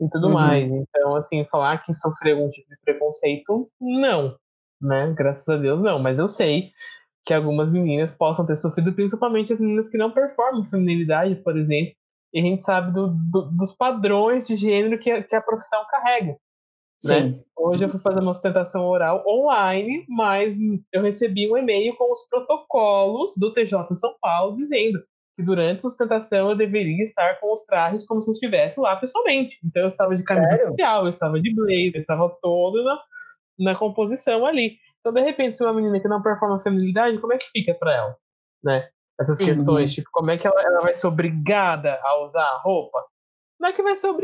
e tudo uhum. mais. Então, assim, falar que sofreu algum tipo de preconceito, não né? Graças a Deus não, mas eu sei que algumas meninas possam ter sofrido, principalmente as meninas que não performam feminilidade, por exemplo, e a gente sabe do, do, dos padrões de gênero que a, que a profissão carrega. Né? Hoje eu fui fazer uma sustentação oral online, mas eu recebi um e-mail com os protocolos do TJ São Paulo dizendo que durante a sustentação eu deveria estar com os trajes como se eu estivesse lá pessoalmente. Então eu estava de camisa Sério? social, eu estava de blazer, eu estava todo na, na composição ali. Então, de repente, se uma menina que não performa feminilidade, como é que fica para ela? Né? Essas Sim. questões, tipo, como é que ela, ela, vai ser obrigada a usar a roupa? Não é que vai ser uhum.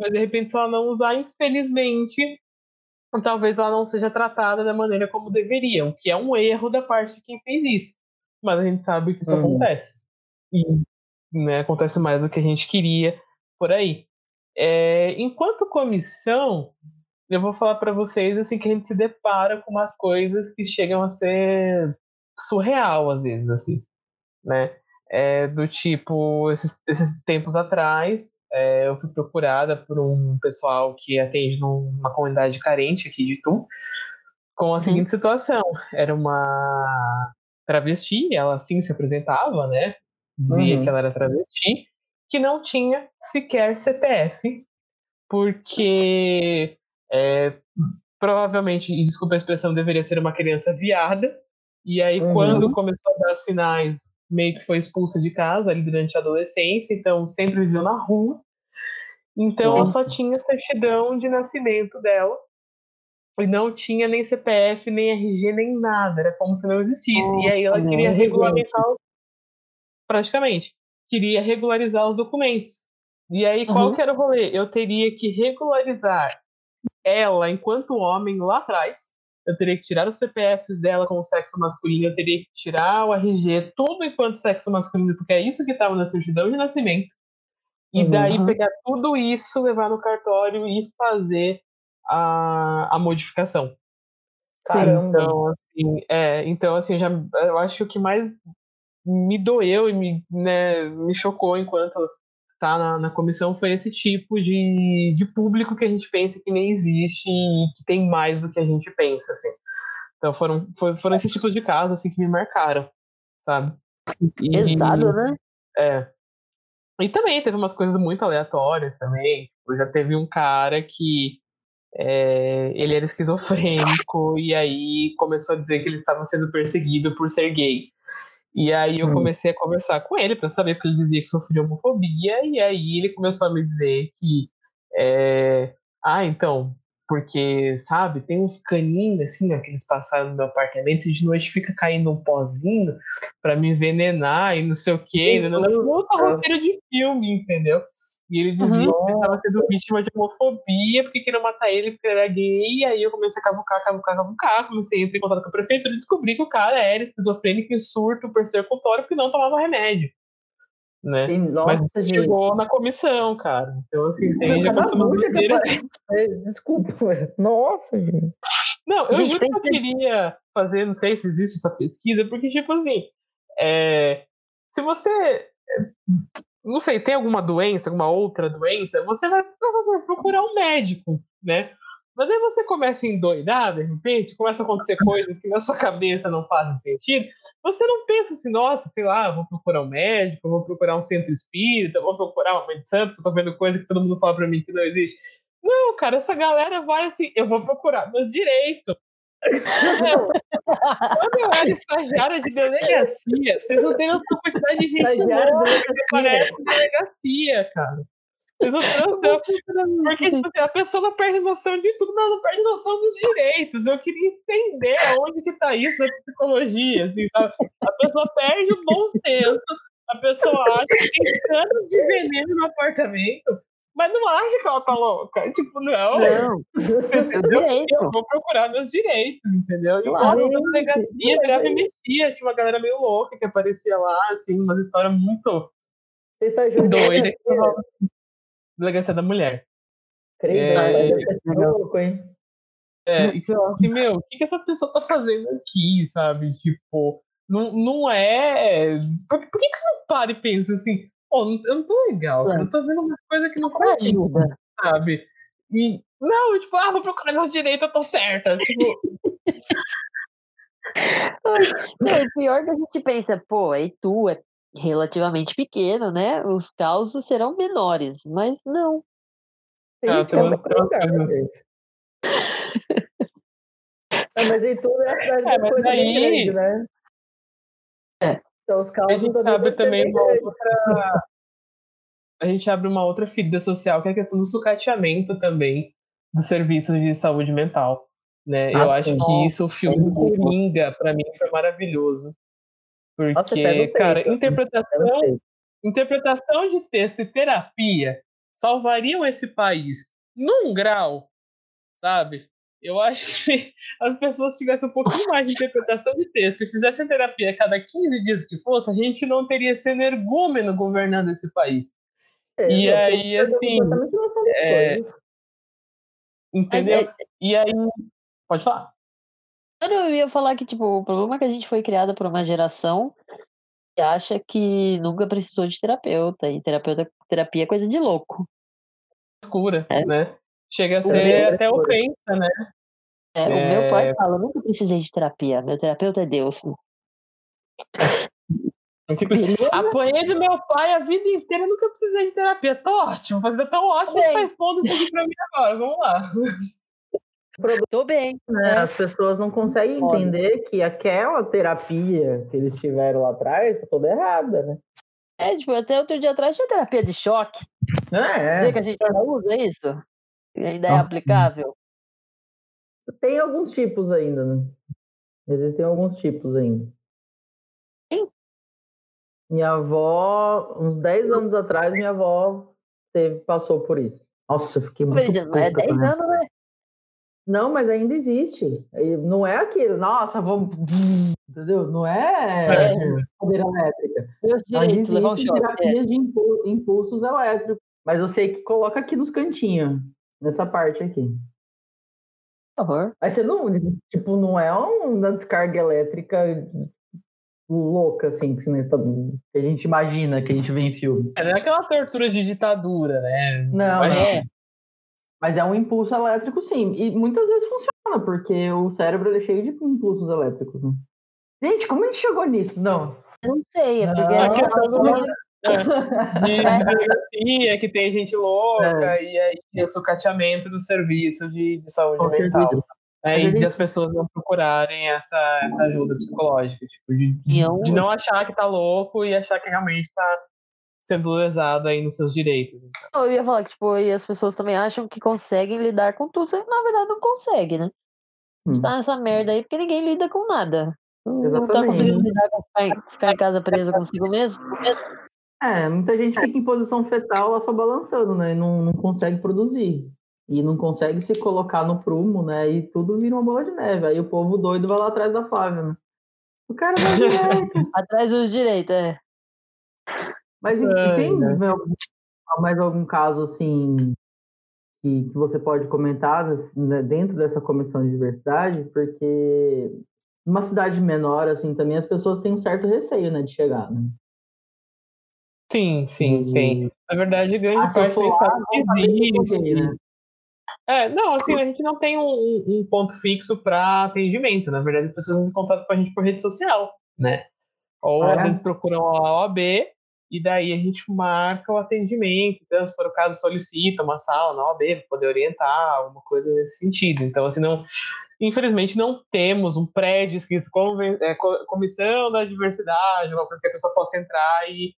mas de repente, se ela não usar, infelizmente, talvez ela não seja tratada da maneira como deveria, o que é um erro da parte de quem fez isso. Mas a gente sabe que isso uhum. acontece. E né, acontece mais do que a gente queria por aí. É, enquanto comissão, eu vou falar para vocês assim que a gente se depara com umas coisas que chegam a ser surreal às vezes assim, né? É, do tipo esses, esses tempos atrás é, eu fui procurada por um pessoal que atende numa comunidade carente aqui de Tu com a uhum. seguinte situação era uma travesti ela assim se apresentava né dizia uhum. que ela era travesti que não tinha sequer CPF porque é, provavelmente, e desculpa a expressão, deveria ser uma criança viada. E aí, uhum. quando começou a dar sinais, meio que foi expulsa de casa ali durante a adolescência, então sempre viveu na rua. Então, ela só tinha certidão de nascimento dela. E não tinha nem CPF, nem RG, nem nada. Era como se não existisse. Uhum. E aí ela queria regulamentar, praticamente, queria regularizar os documentos. E aí, qual uhum. que era o rolê? Eu teria que regularizar ela, enquanto homem, lá atrás, eu teria que tirar os CPFs dela com o sexo masculino, eu teria que tirar o RG, tudo enquanto sexo masculino, porque é isso que estava na certidão de nascimento. E uhum. daí pegar tudo isso, levar no cartório e fazer a, a modificação. Caramba. Então, assim, é, então, assim, já, eu acho que o que mais me doeu e me, né, me chocou enquanto está na, na comissão foi esse tipo de, de público que a gente pensa que nem existe e que tem mais do que a gente pensa, assim. Então foram, foram, foram esses tipos de casos assim, que me marcaram, sabe? E, Pesado, né? É. E também teve umas coisas muito aleatórias também. Tipo, já teve um cara que é, ele era esquizofrênico e aí começou a dizer que ele estava sendo perseguido por ser gay. E aí eu hum. comecei a conversar com ele para saber, porque ele dizia que sofria homofobia, e aí ele começou a me dizer que. É, ah, então, porque, sabe, tem uns caninhos assim, né, que eles passaram no meu apartamento e de noite fica caindo um pozinho para me envenenar e não sei o quê. Não, não, não, roteiro de filme, entendeu? E ele dizia uhum. que estava sendo vítima de homofobia, porque queriam matar ele porque ele era gay. E aí eu comecei a cavucar, cavucar, cavucar. Comecei a entrar em contato com a prefeitura e descobri que o cara era esquizofrênico em surto persecutório porque não tomava remédio. Né? Nossa, Mas chegou na comissão, cara. Então, assim, tem já aconteceu uma brincadeira. Desculpa, nossa, gente. Não, eu juro que eu queria fazer, não sei se existe essa pesquisa, porque, tipo assim, é, se você não sei, tem alguma doença, alguma outra doença, você vai, você vai procurar um médico, né? Mas aí você começa a endoidar, de repente, começa a acontecer coisas que na sua cabeça não fazem sentido. Você não pensa assim, nossa, sei lá, vou procurar um médico, vou procurar um centro espírita, vou procurar uma mãe de santo, eu tô vendo coisa que todo mundo fala pra mim que não existe. Não, cara, essa galera vai assim, eu vou procurar meus direitos. Não. Quando eu era estagiária de delegacia, vocês não têm noção da quantidade de gente louca que parece delegacia, cara. Vocês não têm noção. Porque tipo, assim, a pessoa perde noção de tudo, mas não perde noção dos direitos. Eu queria entender aonde que tá isso na psicologia. Assim, tá? A pessoa perde o bom senso, a pessoa acha que tem canos de veneno no apartamento, mas não acha que ela tá louca. Tipo, não. Não. Entendeu? Eu vou procurar meus direitos, entendeu? E claro, eu na delegacia, virava e mexia. Tinha uma galera meio louca que aparecia lá, assim, umas histórias muito doidas. Delegacia da mulher. Creio, é, é, louco, hein? É, e assim, meu, o que, que essa pessoa tá fazendo aqui, sabe? Tipo, não, não é. Por, por que, que você não para e pensa assim, pô, eu não tô legal, é. eu tô vendo umas coisas que não faz ajuda, sabe? E, não, tipo, ah, vou procurar meus direitos, eu tô certa. Tipo... não, e pior que a gente pensa, pô, aí tu é relativamente pequeno, né? Os causos serão menores, mas não. Ah, tem uma é, mas tudo é a cidade é, da coisa aí... grande, né? É. Então, os causos a gente abre também uma outra... A gente abre uma outra ferida social, que é a questão do sucateamento também dos serviços de saúde mental. Né? Ah, Eu acho que isso, o filme Coringa, para mim, foi maravilhoso. Porque, Nossa, cara, interpretação, interpretação de texto e terapia salvariam esse país num grau, sabe? Eu acho que se as pessoas tivessem um pouquinho mais de interpretação de texto e fizessem terapia a cada 15 dias que fosse, a gente não teria esse energúmeno governando esse país. É, e aí, assim. É, entendeu? É... E aí. Pode falar. Eu ia falar que, tipo, o problema é que a gente foi criada por uma geração que acha que nunca precisou de terapeuta. E terapeuta, terapia é coisa de louco. Escura, é. né? Chega a ser até ofensa, né? É, o meu pai é. fala, nunca precisei de terapia, meu terapeuta é Deus. Tipo, apanhei do meu pai a vida inteira, nunca precisei de terapia. Tô ótimo, fazendo tão ótimo que tá expondo isso aqui pra mim agora. Vamos lá. Tô bem. Né? As pessoas não conseguem entender que aquela terapia que eles tiveram lá atrás tá toda errada, né? É, tipo, até outro dia atrás tinha terapia de choque. É. Dizer que a gente não usa isso? E ainda é aplicável? Tem alguns tipos ainda, né? Existem alguns tipos ainda. Sim. Minha avó, uns 10 anos atrás, minha avó teve, passou por isso. Nossa, eu fiquei muito. Mas é 10 anos, né? Não, mas ainda existe. Não é aquilo, nossa, vamos. Entendeu? Não é, é. cadeira elétrica. Direitos, existe terapia é. de impulsos elétricos. Mas eu sei que coloca aqui nos cantinhos, nessa parte aqui. Uhum. Mas você não, tipo, não é uma descarga elétrica louca, assim, que, que a gente imagina, que a gente vê em filme. É, não é aquela tortura de ditadura, né? Não, Mas... é. Mas é um impulso elétrico, sim. E muitas vezes funciona, porque o cérebro é cheio de impulsos elétricos, né? Gente, como a gente chegou nisso? Não. Eu não sei, é porque... a questão do... É, de é. que tem gente louca é. e aí o sucateamento do serviço de, de saúde mental. É, e de as pessoas não procurarem essa, essa ajuda psicológica, tipo, de, de não achar que tá louco e achar que realmente tá sendo lesado aí nos seus direitos. Então. Eu ia falar que, tipo, e as pessoas também acham que conseguem lidar com tudo, que na verdade não consegue, né? Hum. Tá nessa merda aí porque ninguém lida com nada. Exatamente. Não tá conseguindo lidar com ficar em casa presa consigo mesmo. É, muita gente fica em posição fetal lá só balançando, né? E não, não consegue produzir. E não consegue se colocar no prumo, né? E tudo vira uma bola de neve. Aí o povo doido vai lá atrás da Flávia, né? O cara vai direito. atrás dos direitos, é. Mas é, tem né? mais algum caso, assim, que, que você pode comentar né, dentro dessa comissão de diversidade? Porque numa cidade menor, assim, também as pessoas têm um certo receio, né, de chegar, né? Sim, sim, e... tem. Na verdade, grande ah, parte nem sabe que existe. Né? É, não, assim, a gente não tem um, um ponto fixo para atendimento. Na verdade, as pessoas entram em contato com a gente por rede social, né? Ou ah, às é? vezes procuram a OAB e daí a gente marca o atendimento. Então, se for o caso, solicita uma sala na OAB para poder orientar, alguma coisa nesse sentido. Então, assim, não, infelizmente não temos um prédio escrito é, Comissão da Diversidade, uma coisa que a pessoa possa entrar e,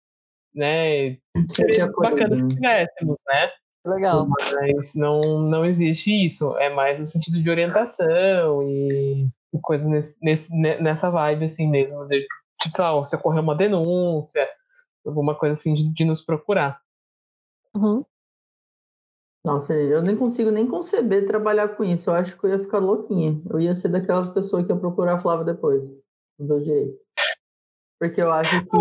né, seria bacana se tivéssemos, né? Legal. Mas não, não existe isso. É mais no sentido de orientação e coisas nesse, nesse, nessa vibe, assim mesmo. De, tipo, sei lá, você ocorreu uma denúncia, alguma coisa assim de, de nos procurar. Uhum. Nossa, eu nem consigo nem conceber trabalhar com isso. Eu acho que eu ia ficar louquinha. Eu ia ser daquelas pessoas que ia procurar a Flávia depois. Do meu direito. Porque eu acho que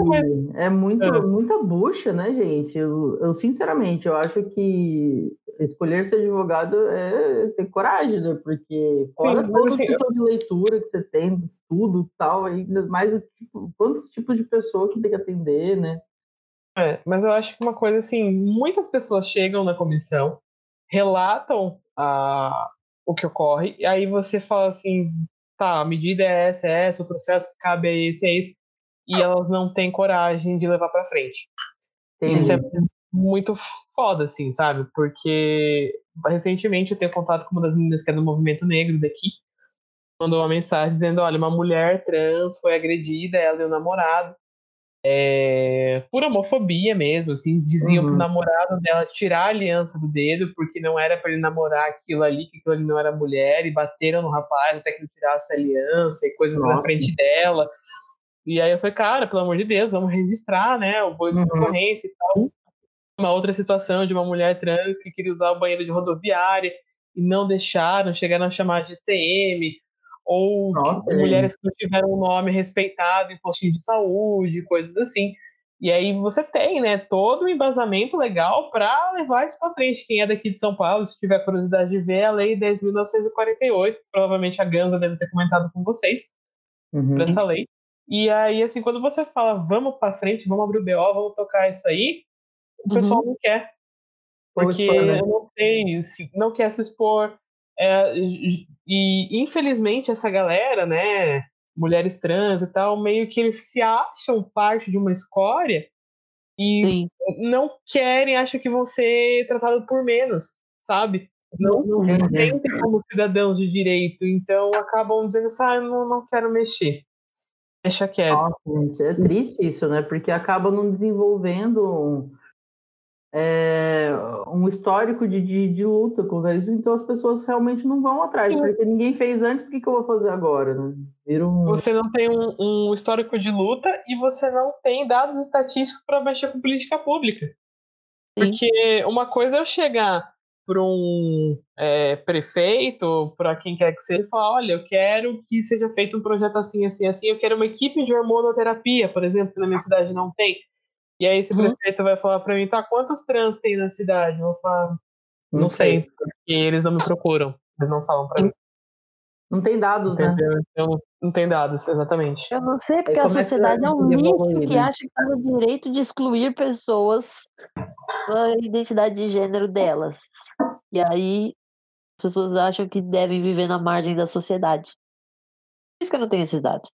é muito, é. muita bucha, né, gente? Eu, eu, sinceramente, eu acho que escolher ser advogado é ter coragem, né? Porque fora Sim, todo assim, tipo eu... de leitura que você tem, estudo e tal, ainda mais tipo, quantos tipos de pessoas que tem que atender, né? É, mas eu acho que uma coisa assim, muitas pessoas chegam na comissão, relatam a, o que ocorre, e aí você fala assim, tá, a medida é essa, é essa, o processo que cabe é esse, é esse e elas não têm coragem de levar para frente. Isso é muito foda, assim, sabe? Porque recentemente eu tenho contato com uma das meninas que é do movimento negro daqui, mandou uma mensagem dizendo: olha, uma mulher trans foi agredida, ela e o namorado, é, por homofobia mesmo, assim, diziam uhum. pro namorado dela tirar a aliança do dedo, porque não era para ele namorar aquilo ali, que aquilo ali não era mulher, e bateram no rapaz até que ele tirasse a aliança e coisas Nossa. na frente dela. E aí eu falei, cara, pelo amor de Deus, vamos registrar, né, o boi de uhum. e tal. Uma outra situação de uma mulher trans que queria usar o banheiro de rodoviária e não deixaram, chegaram a chamar de CM, ou Nossa, mulheres é. que não tiveram um nome respeitado em postinho de saúde, coisas assim. E aí você tem, né, todo o embasamento legal para levar isso para frente. Quem é daqui de São Paulo, se tiver curiosidade de ver, a Lei 10.948, provavelmente a Ganza deve ter comentado com vocês, uhum. essa lei. E aí, assim, quando você fala, vamos para frente, vamos abrir o BO, vamos tocar isso aí, o uhum. pessoal não quer. Porque expor, né? eu não sei, se não quer se expor. É, e, infelizmente, essa galera, né, mulheres trans e tal, meio que eles se acham parte de uma escória e Sim. não querem, acham que vão ser tratados por menos, sabe? Não, não se sentem como cidadãos de direito, então acabam dizendo assim, ah, não, não quero mexer. Deixa quieto. Nossa, gente, é triste isso, né? Porque acaba não desenvolvendo um, é, um histórico de, de, de, luta com isso, então as pessoas realmente não vão atrás, Sim. porque ninguém fez antes, por que, que eu vou fazer agora? Né? Um... Você não tem um, um, histórico de luta e você não tem dados estatísticos para mexer com política pública. Sim. Porque uma coisa é eu chegar para um é, prefeito, para quem quer que seja, e falar: olha, eu quero que seja feito um projeto assim, assim, assim, eu quero uma equipe de hormonoterapia, por exemplo, que na minha cidade não tem. E aí esse uhum. prefeito vai falar para mim: tá, quantos trans tem na cidade? Eu vou falar: não, não sei, sei, porque eles não me procuram, eles não falam para mim. Não tem dados, né? Então, não tem dados, exatamente. Eu não sei, porque a sociedade é um nicho que acha que tem o direito de excluir pessoas da identidade de gênero delas. E aí, as pessoas acham que devem viver na margem da sociedade. Por isso que eu não tenho esses dados.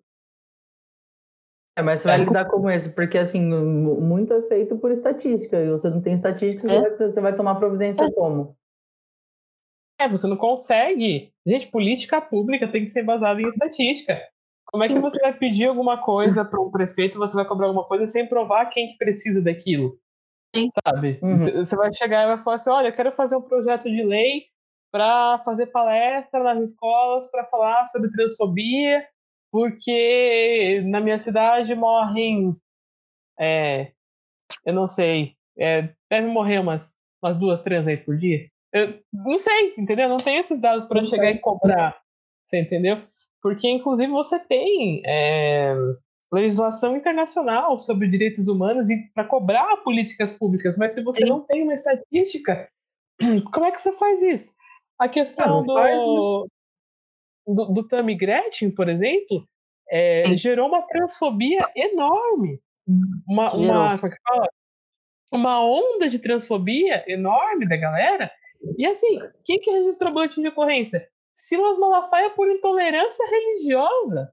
É, mas você vai lidar como esse, porque assim, muito é feito por estatística, e você não tem estatística, é? você, vai, você vai tomar providência é. como? É, você não consegue. Gente, política pública tem que ser baseada em estatística. Como é que você vai pedir alguma coisa para um prefeito, você vai cobrar alguma coisa sem provar quem que precisa daquilo? Sim. Sabe? Uhum. Você vai chegar e vai falar assim: olha, eu quero fazer um projeto de lei para fazer palestra nas escolas para falar sobre transfobia, porque na minha cidade morrem. É, eu não sei. É, deve morrer umas, umas duas, três aí por dia. Eu não sei, entendeu? Não tem esses dados para chegar sei. e cobrar. Você entendeu? Porque, inclusive, você tem é, legislação internacional sobre direitos humanos e para cobrar políticas públicas, mas se você Sim. não tem uma estatística, como é que você faz isso? A questão do, faz, né? do, do Tammy Gretchen, por exemplo, é, gerou uma transfobia enorme. Uma, uma, é uma onda de transfobia enorme da galera e assim, quem que registrou boletim de ocorrência? Silas Malafaia por intolerância religiosa.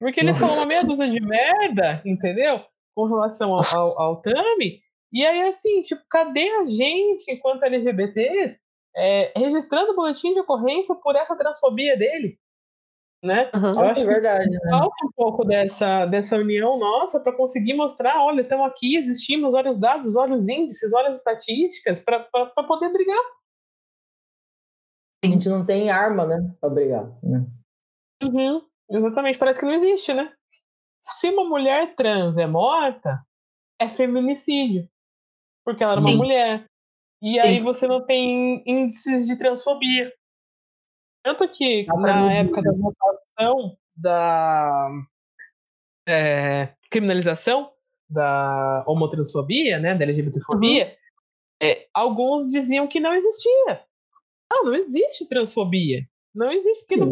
Porque ele Nossa. falou uma meia dúzia de merda, entendeu? Com relação ao, ao, ao Tami. E aí, assim, tipo, cadê a gente, enquanto LGBTs, é, registrando boletim de ocorrência por essa transfobia dele? Né? Uhum, Eu acho é verdade. Que né? falta um pouco dessa, dessa união nossa para conseguir mostrar: olha, estamos aqui, existimos, olha os dados, olha os índices, olha as estatísticas, para poder brigar. A gente não tem arma, né, pra brigar. Né? Uhum, exatamente, parece que não existe, né? Se uma mulher trans é morta, é feminicídio. Porque ela era uma Sim. mulher. E Sim. aí você não tem índices de transfobia. Tanto que na época da votação da é, criminalização da homotransfobia, né, da LGBTfobia, uhum. é, alguns diziam que não existia. Não, não existe transfobia. Não existe, porque não,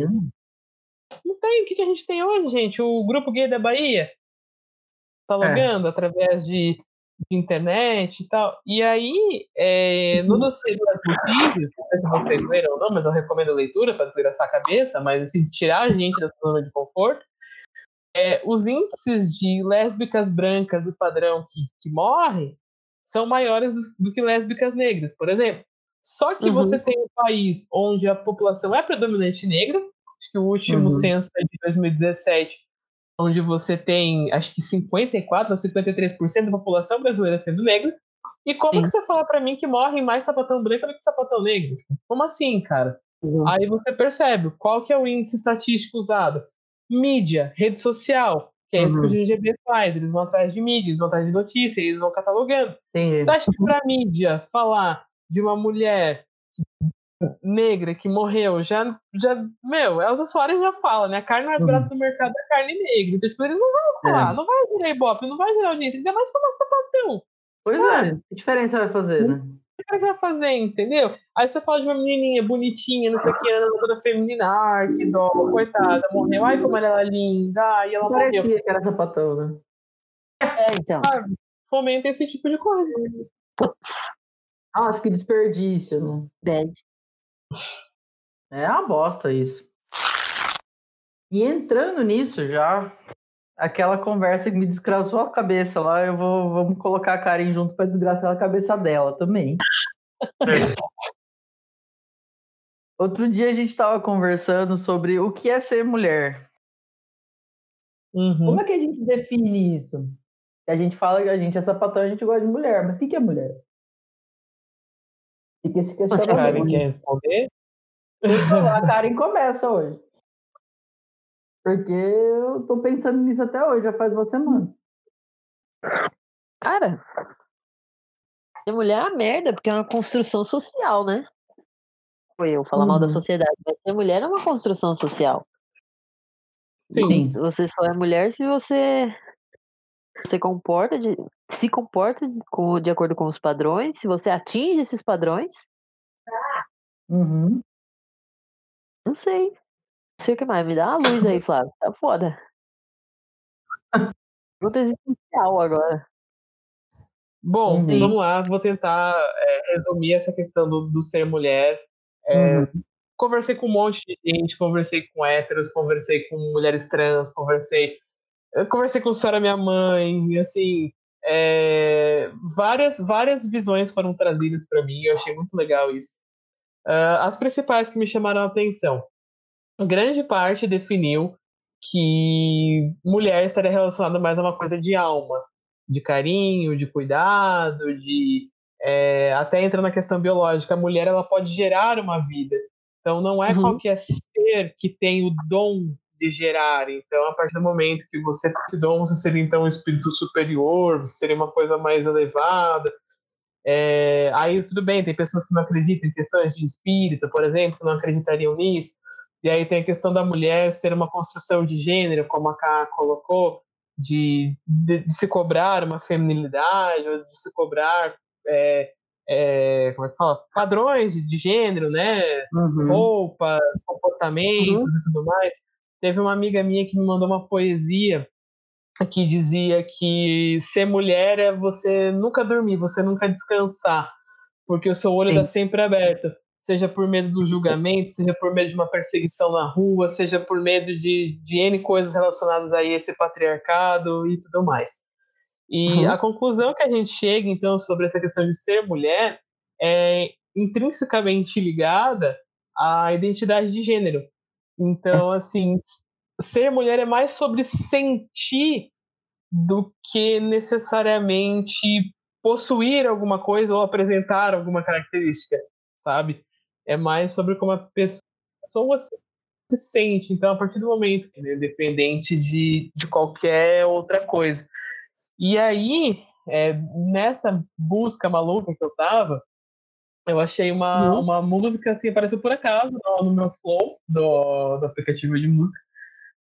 não tem. O que, que a gente tem hoje, gente? O grupo gay da Bahia tá é. logando é. através de, de, internet e tal. E aí, é, no uhum. dossiê do Possível, não sei se vocês leram ou não, mas eu recomendo a leitura para desgraçar a cabeça, mas assim, tirar a gente dessa zona de conforto. É, os índices de lésbicas brancas e padrão que, que morrem são maiores do, do que lésbicas negras, por exemplo. Só que uhum. você tem um país onde a população é predominante negra, acho que o último uhum. censo é de 2017, onde você tem, acho que 54 ou 53% da população brasileira sendo negra. E como Sim. que você fala para mim que morrem mais sapatão branco do que sapatão negro? Como assim, cara? Uhum. Aí você percebe qual que é o índice estatístico usado. Mídia, rede social, que é isso que o GGB uhum. faz. Eles vão atrás de mídia, eles vão atrás de notícia, eles vão catalogando. Sim. Você acha que pra mídia falar de uma mulher negra que morreu, já, já meu, Elza Soares já fala, né? A carne mais barata do mercado é carne negra. Então, tipo, eles não vão falar, é. não vai virar ibope, não vai virar audiência, ainda mais como sapatão. Pois é, que diferença vai fazer, né? Que diferença vai fazer, entendeu? Aí você fala de uma menininha bonitinha, não sei o que, anda toda feminina, ai, que dó, coitada, morreu, ai, como ela é linda, ai, ela Parecia morreu. que era sapatão, né? É, então. Sabe? Fomenta esse tipo de coisa. Putz. Nossa, que desperdício. Bad. É uma bosta isso. E entrando nisso já, aquela conversa que me desgraçou a cabeça lá, eu vou vamos colocar a Karen junto para desgraçar a cabeça dela também. Outro dia a gente estava conversando sobre o que é ser mulher. Uhum. Como é que a gente define isso? A gente fala que a gente é sapatão, a gente gosta de mulher, mas o que é mulher? Fica esse questionamento. A Karen quer responder? Então, a Karen começa hoje. Porque eu tô pensando nisso até hoje, já faz uma semana. Cara, ser mulher é uma merda, porque é uma construção social, né? foi eu falar uhum. mal da uhum. sociedade. Mas ser mulher é uma construção social. Sim. Você só é mulher se você se comporta de, se comporta com, de acordo com os padrões, se você atinge esses padrões. Uhum. Não sei. Não sei o que mais. Me dá uma luz aí, Flávio. Tá foda. Pergunta existencial agora. Bom, uhum. vamos lá, vou tentar é, resumir essa questão do, do ser mulher. É, uhum. Conversei com um monte de gente, conversei com héteros, conversei com mulheres trans, conversei. Eu conversei com a senhora minha mãe, assim, é, várias, várias visões foram trazidas para mim, eu achei muito legal isso. Uh, as principais que me chamaram a atenção. Grande parte definiu que mulher estaria relacionada mais a uma coisa de alma, de carinho, de cuidado, de é, até entra na questão biológica, a mulher ela pode gerar uma vida. Então não é uhum. qualquer ser que tem o dom de gerar. Então a partir do momento que você esse dom, você seria então um espírito superior, você seria uma coisa mais elevada. É, aí tudo bem, tem pessoas que não acreditam em questões de espírito, por exemplo, que não acreditariam nisso. E aí tem a questão da mulher ser uma construção de gênero, como a Ká colocou de, de, de, se cobrar uma feminilidade, ou de se cobrar é, é, como é que fala? padrões de, de gênero, né? Uhum. Roupas, comportamentos uhum. e tudo mais. Teve uma amiga minha que me mandou uma poesia que dizia que ser mulher é você nunca dormir, você nunca descansar, porque o seu olho está sempre aberto seja por medo do julgamento, seja por medo de uma perseguição na rua, seja por medo de, de N coisas relacionadas a esse patriarcado e tudo mais. E uhum. a conclusão que a gente chega, então, sobre essa questão de ser mulher é intrinsecamente ligada à identidade de gênero. Então, assim, ser mulher é mais sobre sentir do que necessariamente possuir alguma coisa ou apresentar alguma característica, sabe? é mais sobre como a pessoa se sente. Então, a partir do momento, né, independente de, de qualquer outra coisa. E aí, é, nessa busca maluca que eu tava, eu achei uma, uhum. uma música assim, apareceu por acaso no, no meu flow do, do aplicativo de música.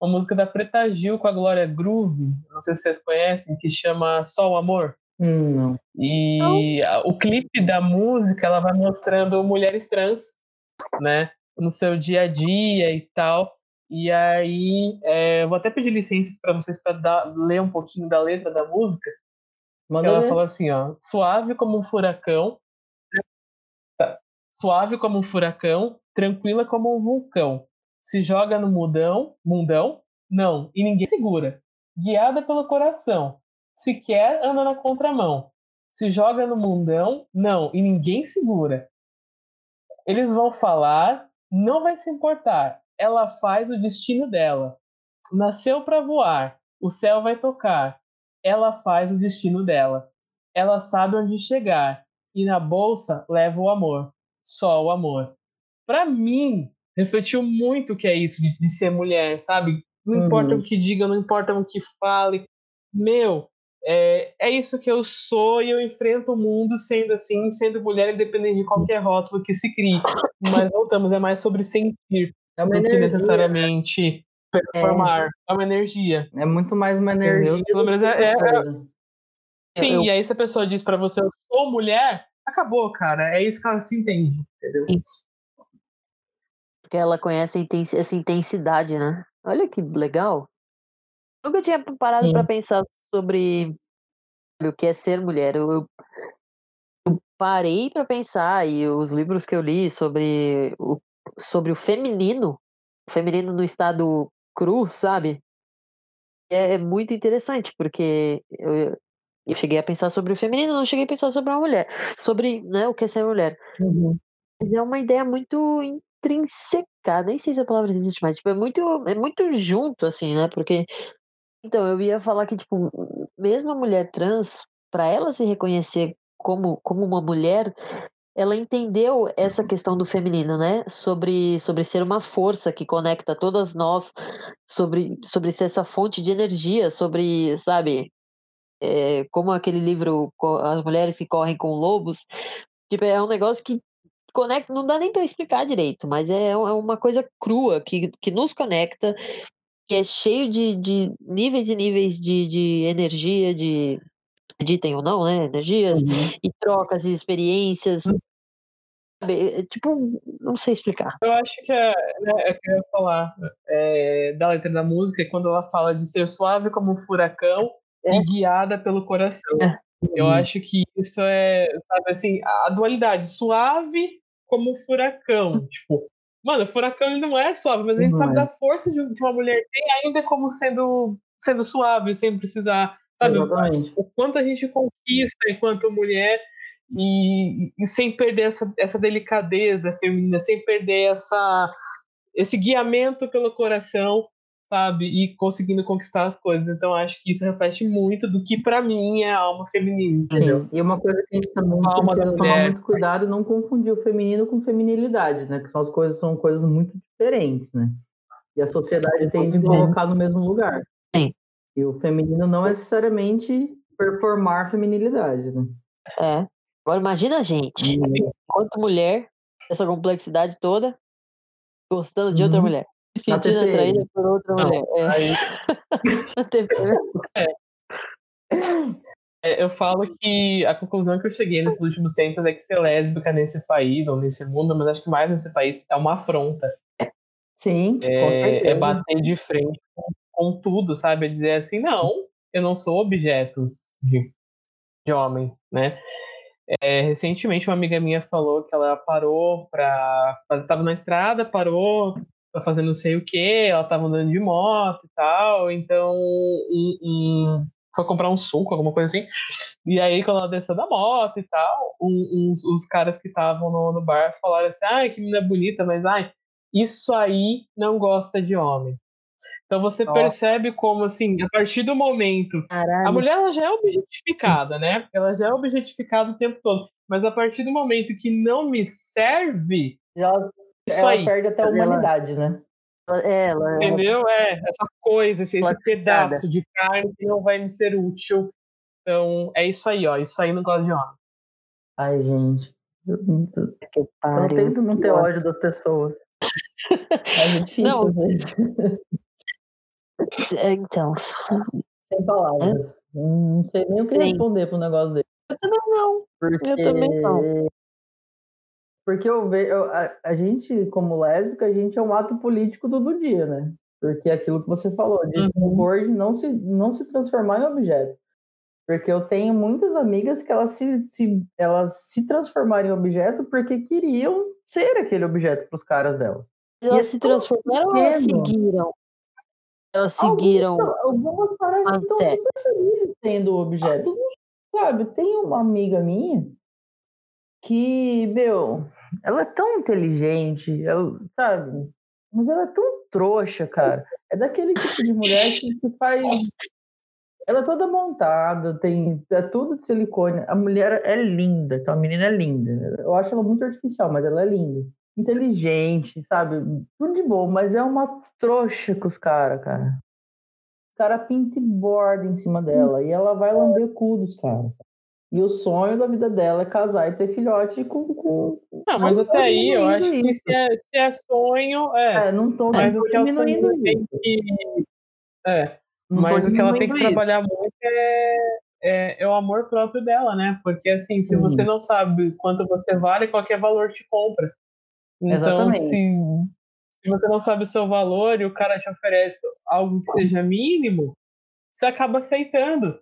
Uma música da Preta Gil com a Glória Groove, não sei se vocês conhecem, que chama Só o Amor. Hum, não. E não. o clipe da música, ela vai mostrando mulheres trans, né? No seu dia a dia e tal. E aí, é, vou até pedir licença para vocês para ler um pouquinho da letra da música. Manda ela ver. fala assim, ó, suave como um furacão, suave como um furacão, tranquila como um vulcão. Se joga no mundão, mundão, não, e ninguém segura. Guiada pelo coração, se quer, anda na contramão. Se joga no mundão, não, e ninguém segura. Eles vão falar, não vai se importar. Ela faz o destino dela. Nasceu para voar, o céu vai tocar. Ela faz o destino dela. Ela sabe onde chegar e na bolsa leva o amor, só o amor. Para mim, refletiu muito o que é isso de, de ser mulher, sabe? Não uhum. importa o que diga, não importa o que fale. Meu, é, é isso que eu sou e eu enfrento o mundo sendo assim, sendo mulher, independente de qualquer rótulo que se crie. Mas voltamos, é mais sobre sentir é do energia. que necessariamente performar. É. é. uma energia. É muito mais uma energia. Pelo menos é. é, é sim, eu... e aí se a pessoa diz para você, eu sou mulher, acabou, cara. É isso que ela se entende, entendeu? Porque ela conhece essa intensidade, né? Olha que legal. Nunca tinha parado para pensar sobre o que é ser mulher. Eu, eu, eu parei para pensar e os livros que eu li sobre o, sobre o feminino, o feminino no estado cru, sabe? É, é muito interessante, porque eu, eu cheguei a pensar sobre o feminino, não cheguei a pensar sobre uma mulher, sobre né, o que é ser mulher. Uhum. Mas é uma ideia muito intrinsecada, nem sei se a palavra existe mais, tipo, é muito, é muito junto, assim, né? Porque então, eu ia falar que, tipo, mesmo a mulher trans, para ela se reconhecer como, como uma mulher, ela entendeu essa questão do feminino, né? Sobre, sobre ser uma força que conecta todas nós, sobre, sobre ser essa fonte de energia, sobre, sabe, é, como aquele livro As Mulheres que Correm com Lobos. Tipo, é um negócio que conecta, não dá nem para explicar direito, mas é, é uma coisa crua que, que nos conecta, que é cheio de, de níveis e níveis de, de energia, de acreditem ou não, né? Energias uhum. e trocas e experiências. Uhum. Tipo, não sei explicar. Eu acho que é, né, é que eu ia falar é, da letra da música, quando ela fala de ser suave como um furacão é. E guiada pelo coração. É. Eu uhum. acho que isso é, sabe assim, a dualidade, suave como furacão. Tipo, mano, furacão não é suave, mas a gente não sabe é. da força de, uma mulher tem ainda como sendo, sendo suave, sem precisar, sabe? Exatamente. O quanto a gente conquista enquanto mulher e, e, sem perder essa, essa delicadeza feminina, sem perder essa, esse guiamento pelo coração sabe? E conseguindo conquistar as coisas. Então acho que isso reflete muito do que para mim é a alma feminina. Entendeu? Sim. E uma coisa que a gente também a precisa tomar muito cuidado não confundir o feminino com feminilidade, né? Que são as coisas são coisas muito diferentes, né? E a sociedade tende a colocar no mesmo lugar. Sim. E o feminino não é necessariamente performar feminilidade, né? É. Agora imagina a gente, enquanto mulher, essa complexidade toda, gostando de outra uhum. mulher sentindo atraída por outra não, mulher. É. Aí... é. é. eu falo que a conclusão que eu cheguei nesses últimos tempos é que ser lésbica nesse país ou nesse mundo, mas acho que mais nesse país, é uma afronta. Sim. É, é bater de frente com, com, tudo, sabe? É dizer assim, não, eu não sou objeto de, de homem, né? É, recentemente uma amiga minha falou que ela parou para estava na estrada, parou pra fazer não sei o que, ela tava andando de moto e tal, então foi comprar um suco, alguma coisa assim. E aí, quando ela desceu da moto e tal, um, uns, os caras que estavam no, no, bar falaram assim: ai, que menina bonita, mas ai, isso aí não gosta de homem. Então você Nossa. percebe como, assim, a partir do momento. Caralho. A mulher ela já é objetificada, né? Ela já é objetificada o tempo todo. Mas a partir do momento que não me serve. Já isso ela aí. perde até a humanidade, né? É, ela, Entendeu? É, essa coisa, esse, esse pedaço de carne que não vai me ser útil. Então, é isso aí, ó. Isso aí não gosta de homem. Ai, gente. Eu, eu tento não ter ódio das pessoas. É difícil, não. É, então. Sem palavras. É? Não sei nem o que Sim. responder pro negócio dele. Eu também não. Porque... Eu também não. Porque eu vejo, a, a, gente, como lésbica, a gente é um ato político do, dia, né? Porque aquilo que você falou, de uhum. não se, não se transformar em objeto. Porque eu tenho muitas amigas que elas se, se, elas se transformaram em objeto porque queriam ser aquele objeto para os caras dela. Elas e se transformaram ou elas seguiram? Elas seguiram. Algumas, algumas parecem que estão super felizes tendo o objeto. Sabe, tem uma amiga minha que, meu, ela é tão inteligente, sabe? Mas ela é tão trouxa, cara. É daquele tipo de mulher que, que faz. Ela é toda montada, tem é tudo de silicone. A mulher é linda, aquela menina é linda. Eu acho ela muito artificial, mas ela é linda. Inteligente, sabe? Tudo de bom, mas é uma trouxa com os caras, cara. Os caras pintam e borda em cima dela. E ela vai lamber cu dos caras. E o sonho da vida dela é casar e ter filhote com. com... Não, mas até aí eu acho isso. que se é, se é sonho. É, é não tô mas o que ela tem que. É. Não mas o que ela tem que isso. trabalhar muito é, é, é, o amor próprio dela, né? Porque assim, se você não sabe quanto você vale, qualquer valor te compra. Então, Exatamente. Se, se você não sabe o seu valor e o cara te oferece algo que seja mínimo, você acaba aceitando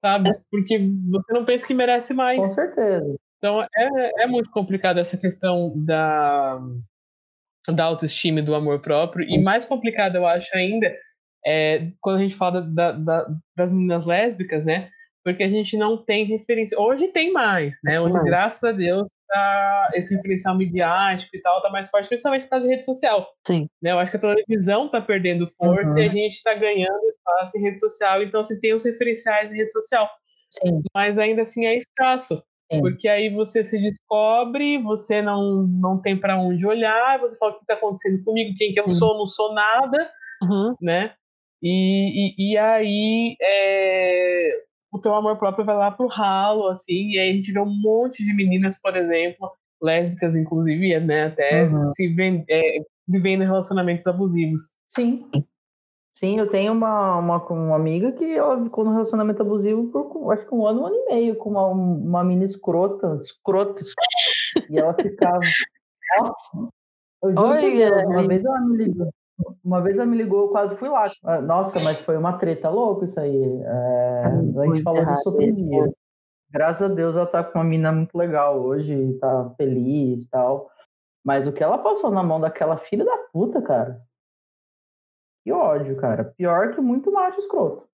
sabe? Porque você não pensa que merece mais. Com certeza. Então é, é muito complicado essa questão da, da autoestima e do amor próprio. E mais complicado, eu acho ainda, é quando a gente fala da, da, das meninas lésbicas, né? Porque a gente não tem referência. Hoje tem mais, né? Hoje, graças a Deus, tá, esse referencial midiático e tal tá mais forte, principalmente por causa da rede social. Sim. Né? Eu acho que a televisão tá perdendo força uhum. e a gente está ganhando espaço em rede social, então você tem os referenciais em rede social. Sim. Mas ainda assim é escasso. Sim. Porque aí você se descobre, você não, não tem para onde olhar, você fala o que está acontecendo comigo, quem que eu sou, não sou nada, uhum. né? E, e, e aí é, o teu amor próprio vai lá pro ralo, assim, e aí a gente vê um monte de meninas, por exemplo, lésbicas, inclusive, né, até uhum. se vend, é, vivendo relacionamentos abusivos. Sim. Sim, eu tenho uma, uma, uma amiga que ela ficou no relacionamento abusivo por acho que um ano, um ano e meio, com uma, uma menina escrota, escrota, e ela ficava. Nossa! Eu juro Oi, Deus, uma vez ela me ligou. Uma vez ela me ligou, eu quase fui lá. Ah, nossa, mas foi uma treta louca isso aí. É, a gente falou disso outro dia. Graças a Deus ela tá com uma mina muito legal hoje, tá feliz e tal. Mas o que ela passou na mão daquela filha da puta, cara. Que ódio, cara. Pior que muito macho escroto.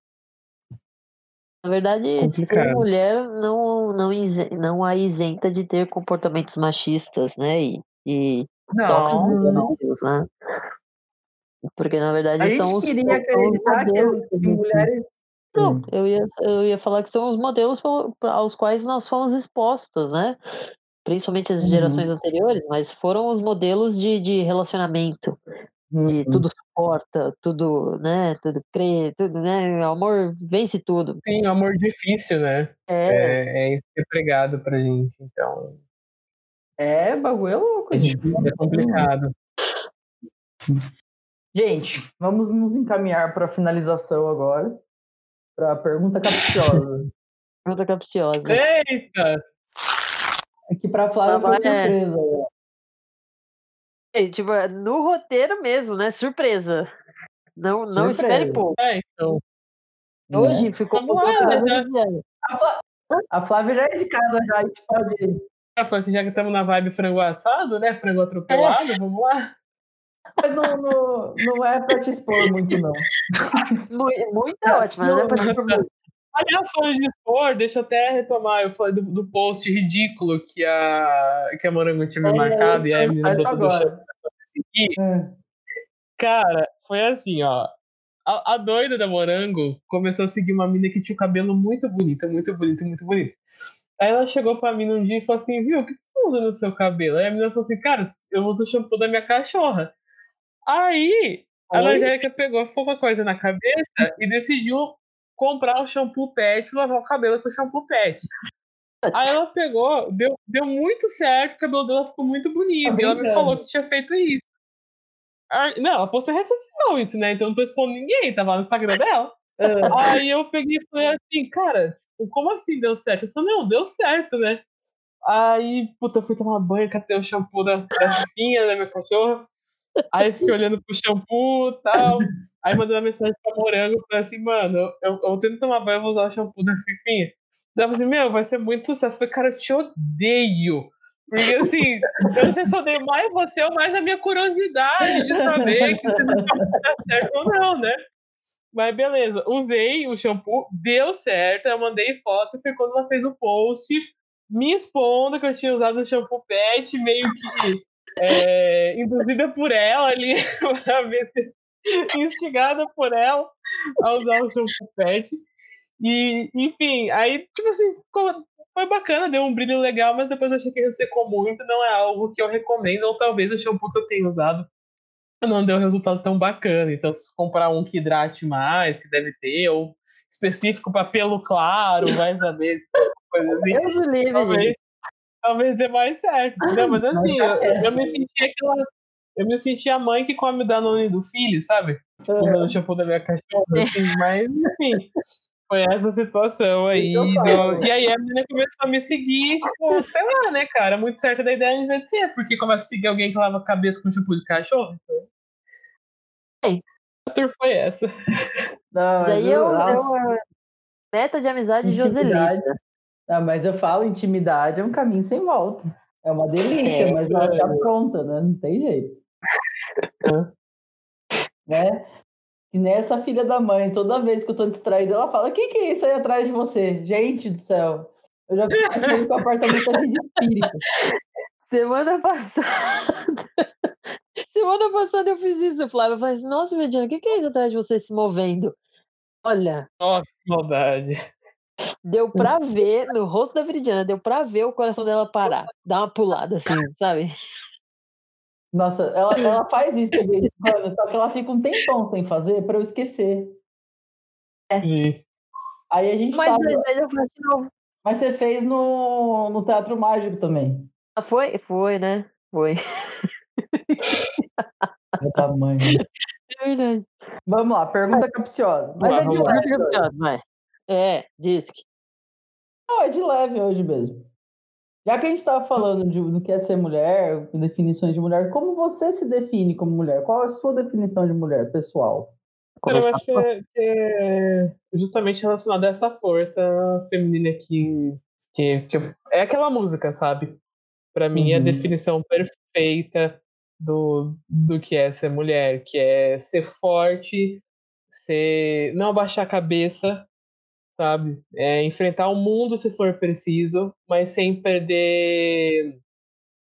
Na verdade, Complicado. ser mulher não, não, não a isenta de ter comportamentos machistas, né? E, e não, Deus, né? Porque na verdade a são os. queria acreditar que, que mulheres. Não, eu ia, eu ia falar que são os modelos aos quais nós fomos expostos, né? Principalmente as gerações uhum. anteriores, mas foram os modelos de, de relacionamento, de uhum. tudo suporta, tudo, né? Tudo crê, tudo, né? O amor vence tudo. Sim, amor difícil, né? É, é, é isso que é pregado pra gente, então. É, bagulho é louco. É, difícil, é complicado. Gente, vamos nos encaminhar para a finalização agora. Para a pergunta capciosa. pergunta capciosa. Eita! Aqui para a Flávia foi é... surpresa. É, tipo, é no roteiro mesmo, né? Surpresa. Não, não espere pouco. É, então. Hoje é. ficou Vamos lá, já... a, Flávia, a Flávia já é de casa, já. A gente pode. assim, já que estamos na vibe frango assado, né? Frango atropelado, é. vamos lá. Mas não, não, não é para te expor muito, não. Muito, é ótimo, não, não é para te expor muito. Aliás, falando de expor, deixa eu até retomar. Eu falei do, do post ridículo que a, que a Morango tinha me é, marcado e aí a menina botou do chão pra seguir. É. Cara, foi assim, ó. A, a, doida da Morango começou a seguir uma menina que tinha o cabelo muito bonito, muito bonito, muito bonito. Aí ela chegou pra mim um dia e falou assim, viu, o que você usa no seu cabelo? Aí a menina falou assim, cara, eu uso o shampoo da minha cachorra. Aí a Angélica pegou, ficou com a coisa na cabeça e decidiu comprar o shampoo pet e lavar o cabelo com o shampoo pet. Aí ela pegou, deu, deu muito certo, o cabelo dela ficou muito bonito. Tá e ela me falou que tinha feito isso. Aí, não, ela postou rede social isso, né? Então não tô expondo ninguém, tava no Instagram dela. Aí eu peguei e falei assim, cara, como assim deu certo? Eu falei, não, deu certo, né? Aí, puta, eu fui tomar banho, catei o shampoo da, da Fifinha, da minha cachorra. Aí fiquei olhando pro shampoo e tal. Aí uma mensagem pra Morango, falei assim, mano, eu, eu tento tomar banho, eu vou usar o shampoo da Fifinha. Daí eu falei assim, meu, vai ser muito sucesso. Eu falei, cara, eu te odeio. Porque assim, eu não se odeio mais você ou mais a minha curiosidade de saber que se o shampoo tá certo ou não, né? Mas beleza, usei o shampoo, deu certo, eu mandei foto, foi quando ela fez o post me expondo que eu tinha usado o shampoo pet, meio que é, induzida por ela ali, para ver se instigada por ela a usar o shampoo pet. E, enfim, aí, tipo assim, foi bacana, deu um brilho legal, mas depois eu achei que secou muito, não é algo que eu recomendo, ou talvez o shampoo que eu tenho usado não deu resultado tão bacana. Então, se comprar um que hidrate mais, que deve ter, ou específico para pelo claro, vai saber, coisa assim. Eu livre, gente talvez dê mais certo. Não, mas assim, eu, eu, me senti aquela. Eu me senti a mãe que come o Danone do filho, sabe? Uhum. Usando o shampoo da minha cachorra, assim, mas enfim. Foi essa situação aí. Do... E aí a menina começou a me seguir, tipo, sei lá, né, cara? Muito certa da ideia de ser, porque começa a seguir alguém que lava a cabeça com shampoo de cachorro. Então... A tour foi essa. Não, daí eu, eu, meta de amizade Joselita. Ah, mas eu falo, intimidade é um caminho sem volta. É uma delícia, é, mas ela tá pronta, né? Não tem jeito. né? E nessa filha da mãe, toda vez que eu tô distraída, ela fala: o que, que é isso aí atrás de você? Gente do céu. Eu já fiquei com o apartamento cheio de espírito. Semana passada. Semana passada eu fiz isso, Flávia. Eu falei assim, nossa, Mediana, o que, que é isso atrás de você se movendo? Olha. Nossa, maldade. Deu pra ver no rosto da Viridiana, deu pra ver o coração dela parar, dar uma pulada assim, sabe? Nossa, ela, ela faz isso só que ela fica um tempão sem fazer pra eu esquecer. É. Aí a gente Mas, tava... eu faço de novo. Mas você fez no, no Teatro Mágico também. Ah, foi, foi, né? Foi. É tamanho. É verdade. Vamos lá, pergunta capciosa. Mas é de lá. Capciosa, vai. É, que. Não, é de leve hoje mesmo. Já que a gente estava falando de, do que é ser mulher, definições de mulher, como você se define como mulher? Qual é a sua definição de mulher, pessoal? Cara, eu acho que é, que é justamente relacionado a essa força feminina que, que, que eu- é aquela música, sabe? Pra mim é a Uhum. definição perfeita do, do que é ser mulher, que é ser forte, ser não abaixar a cabeça, sabe? É enfrentar o mundo se for preciso, mas sem perder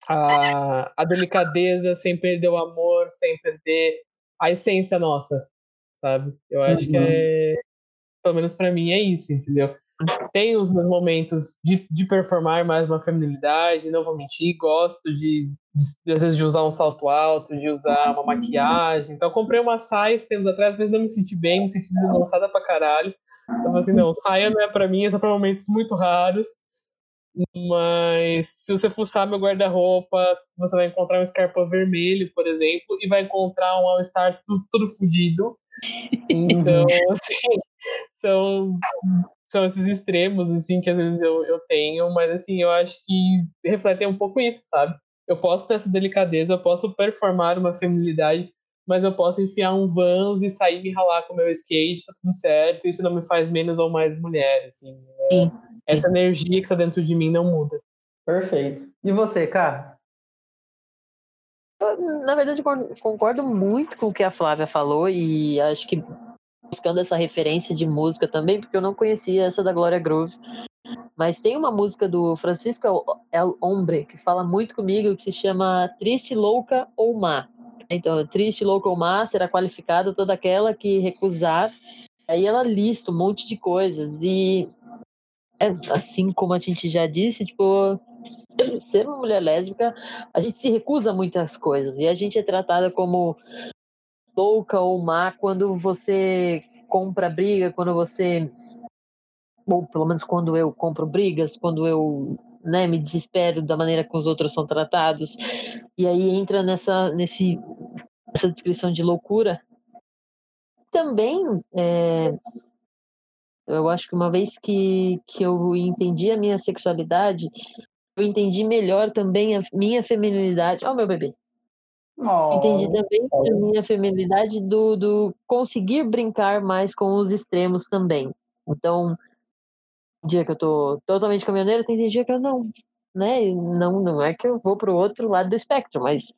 a, a delicadeza, sem perder o amor, sem perder a essência nossa, sabe? Eu acho que Uhum. é, pelo menos pra mim é isso, entendeu? Tem os meus momentos de, de performar mais uma feminilidade, não vou mentir, gosto de, de, às vezes de usar um salto alto, de usar uma maquiagem. Então comprei uma saia tempos atrás, vezes não me senti bem, me senti desengonçada pra caralho. Então assim, não, saia não é pra mim, é só pra momentos muito raros. Mas se você fuçar meu guarda-roupa, você vai encontrar um Scarpa vermelho, por exemplo, e vai encontrar um All-Star tudo, tudo fudido. Então, assim, são, são esses extremos, assim, que às vezes eu, eu tenho, mas assim, eu acho que refletem um pouco isso, sabe? Eu posso ter essa delicadeza, eu posso performar uma feminilidade, mas eu posso enfiar um Vans e sair me ralar com o meu skate, tá tudo certo, isso não me faz menos ou mais mulher, assim. Sim. Essa energia que tá dentro de mim não muda. Perfeito. E você, cara? Eu, na verdade, con- concordo muito com o que a Flávia falou e acho que buscando essa referência de música também, porque eu não conhecia essa da Glória Groove. Mas tem uma música do Francisco El, El Hombre que fala muito comigo, que se chama Triste, Louca ou Má. Então, Triste, Louca ou Má será qualificada toda aquela que recusar. Aí ela lista um monte de coisas e é, assim como a gente já disse, tipo, ser uma mulher lésbica, a gente se recusa a muitas coisas e a gente é tratada como louca ou má quando você compra briga, quando você ou pelo menos quando eu compro brigas, quando eu né, me desespero da maneira que os outros são tratados e aí entra nessa nesse essa descrição de loucura também é, eu acho que uma vez que, que eu entendi a minha sexualidade eu entendi melhor também a minha feminilidade. Ó, meu bebê. Oh, Entendi também a minha feminilidade do, do conseguir brincar mais com os extremos também. Então, dia que eu tô totalmente caminhoneira, tem dia que eu não, né? Não, não é que eu vou pro outro lado do espectro, mas,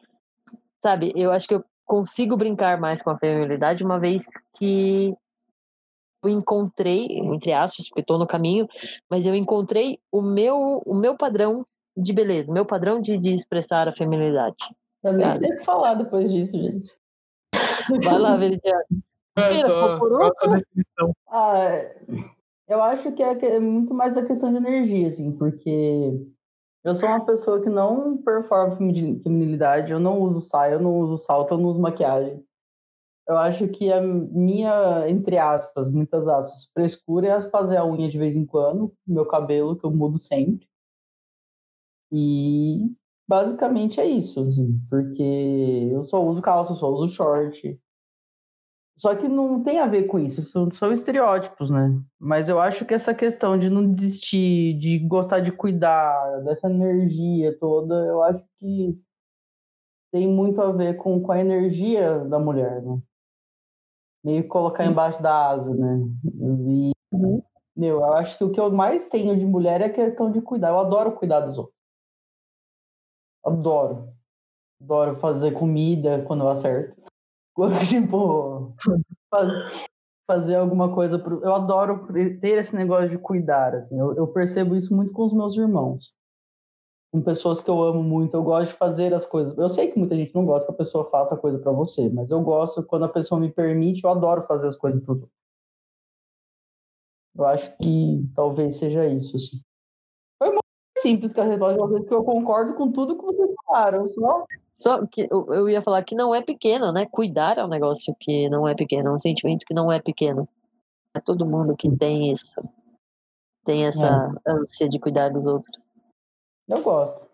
sabe, eu acho que eu consigo brincar mais com a feminilidade uma vez que eu encontrei, entre aspas, porque estou no caminho, mas eu encontrei o meu, o meu padrão de beleza, o meu padrão de, de expressar a feminilidade. Eu nem Cara. sei o que falar depois disso, gente. Vai lá, Veridiano. É sua, por definição? Ah, é- eu acho que é que é muito mais da questão de energia, assim, porque eu sou uma pessoa que não performa femini- feminilidade, eu não uso saia, eu não uso salto, eu não uso maquiagem. Eu acho que a minha, entre aspas, muitas aspas, frescura é fazer a unha de vez em quando, meu cabelo, que eu mudo sempre. E basicamente é isso, assim, porque eu só uso calça, eu só uso short. Só que não tem a ver com isso, são, são estereótipos, né? Mas eu acho que essa questão de não desistir, de gostar de cuidar, dessa energia toda, eu acho que tem muito a ver com, com a energia da mulher, né? Meio colocar embaixo da asa, né? E, meu, eu acho que o que eu mais tenho de mulher é a questão de cuidar. Eu adoro cuidar dos outros. Adoro. Adoro fazer comida quando eu acerto. Tipo, faz- fazer alguma coisa. Pro... Eu adoro ter esse negócio de cuidar. Assim. Eu, eu percebo isso muito com os meus irmãos. Com pessoas que eu amo muito. Eu gosto de fazer as coisas. Eu sei que muita gente não gosta que a pessoa faça coisa para você, mas eu gosto quando a pessoa me permite. Eu adoro fazer as coisas para os outros. Eu acho que talvez seja isso. Assim. Foi muito simples que a resposta, porque eu concordo com tudo que vocês falaram. Só Só que eu, eu ia falar que não é pequeno, né? Cuidar é um negócio que não é pequeno, é um sentimento que não é pequeno. É todo mundo que tem isso. Tem essa ânsia de cuidar dos outros. Eu gosto.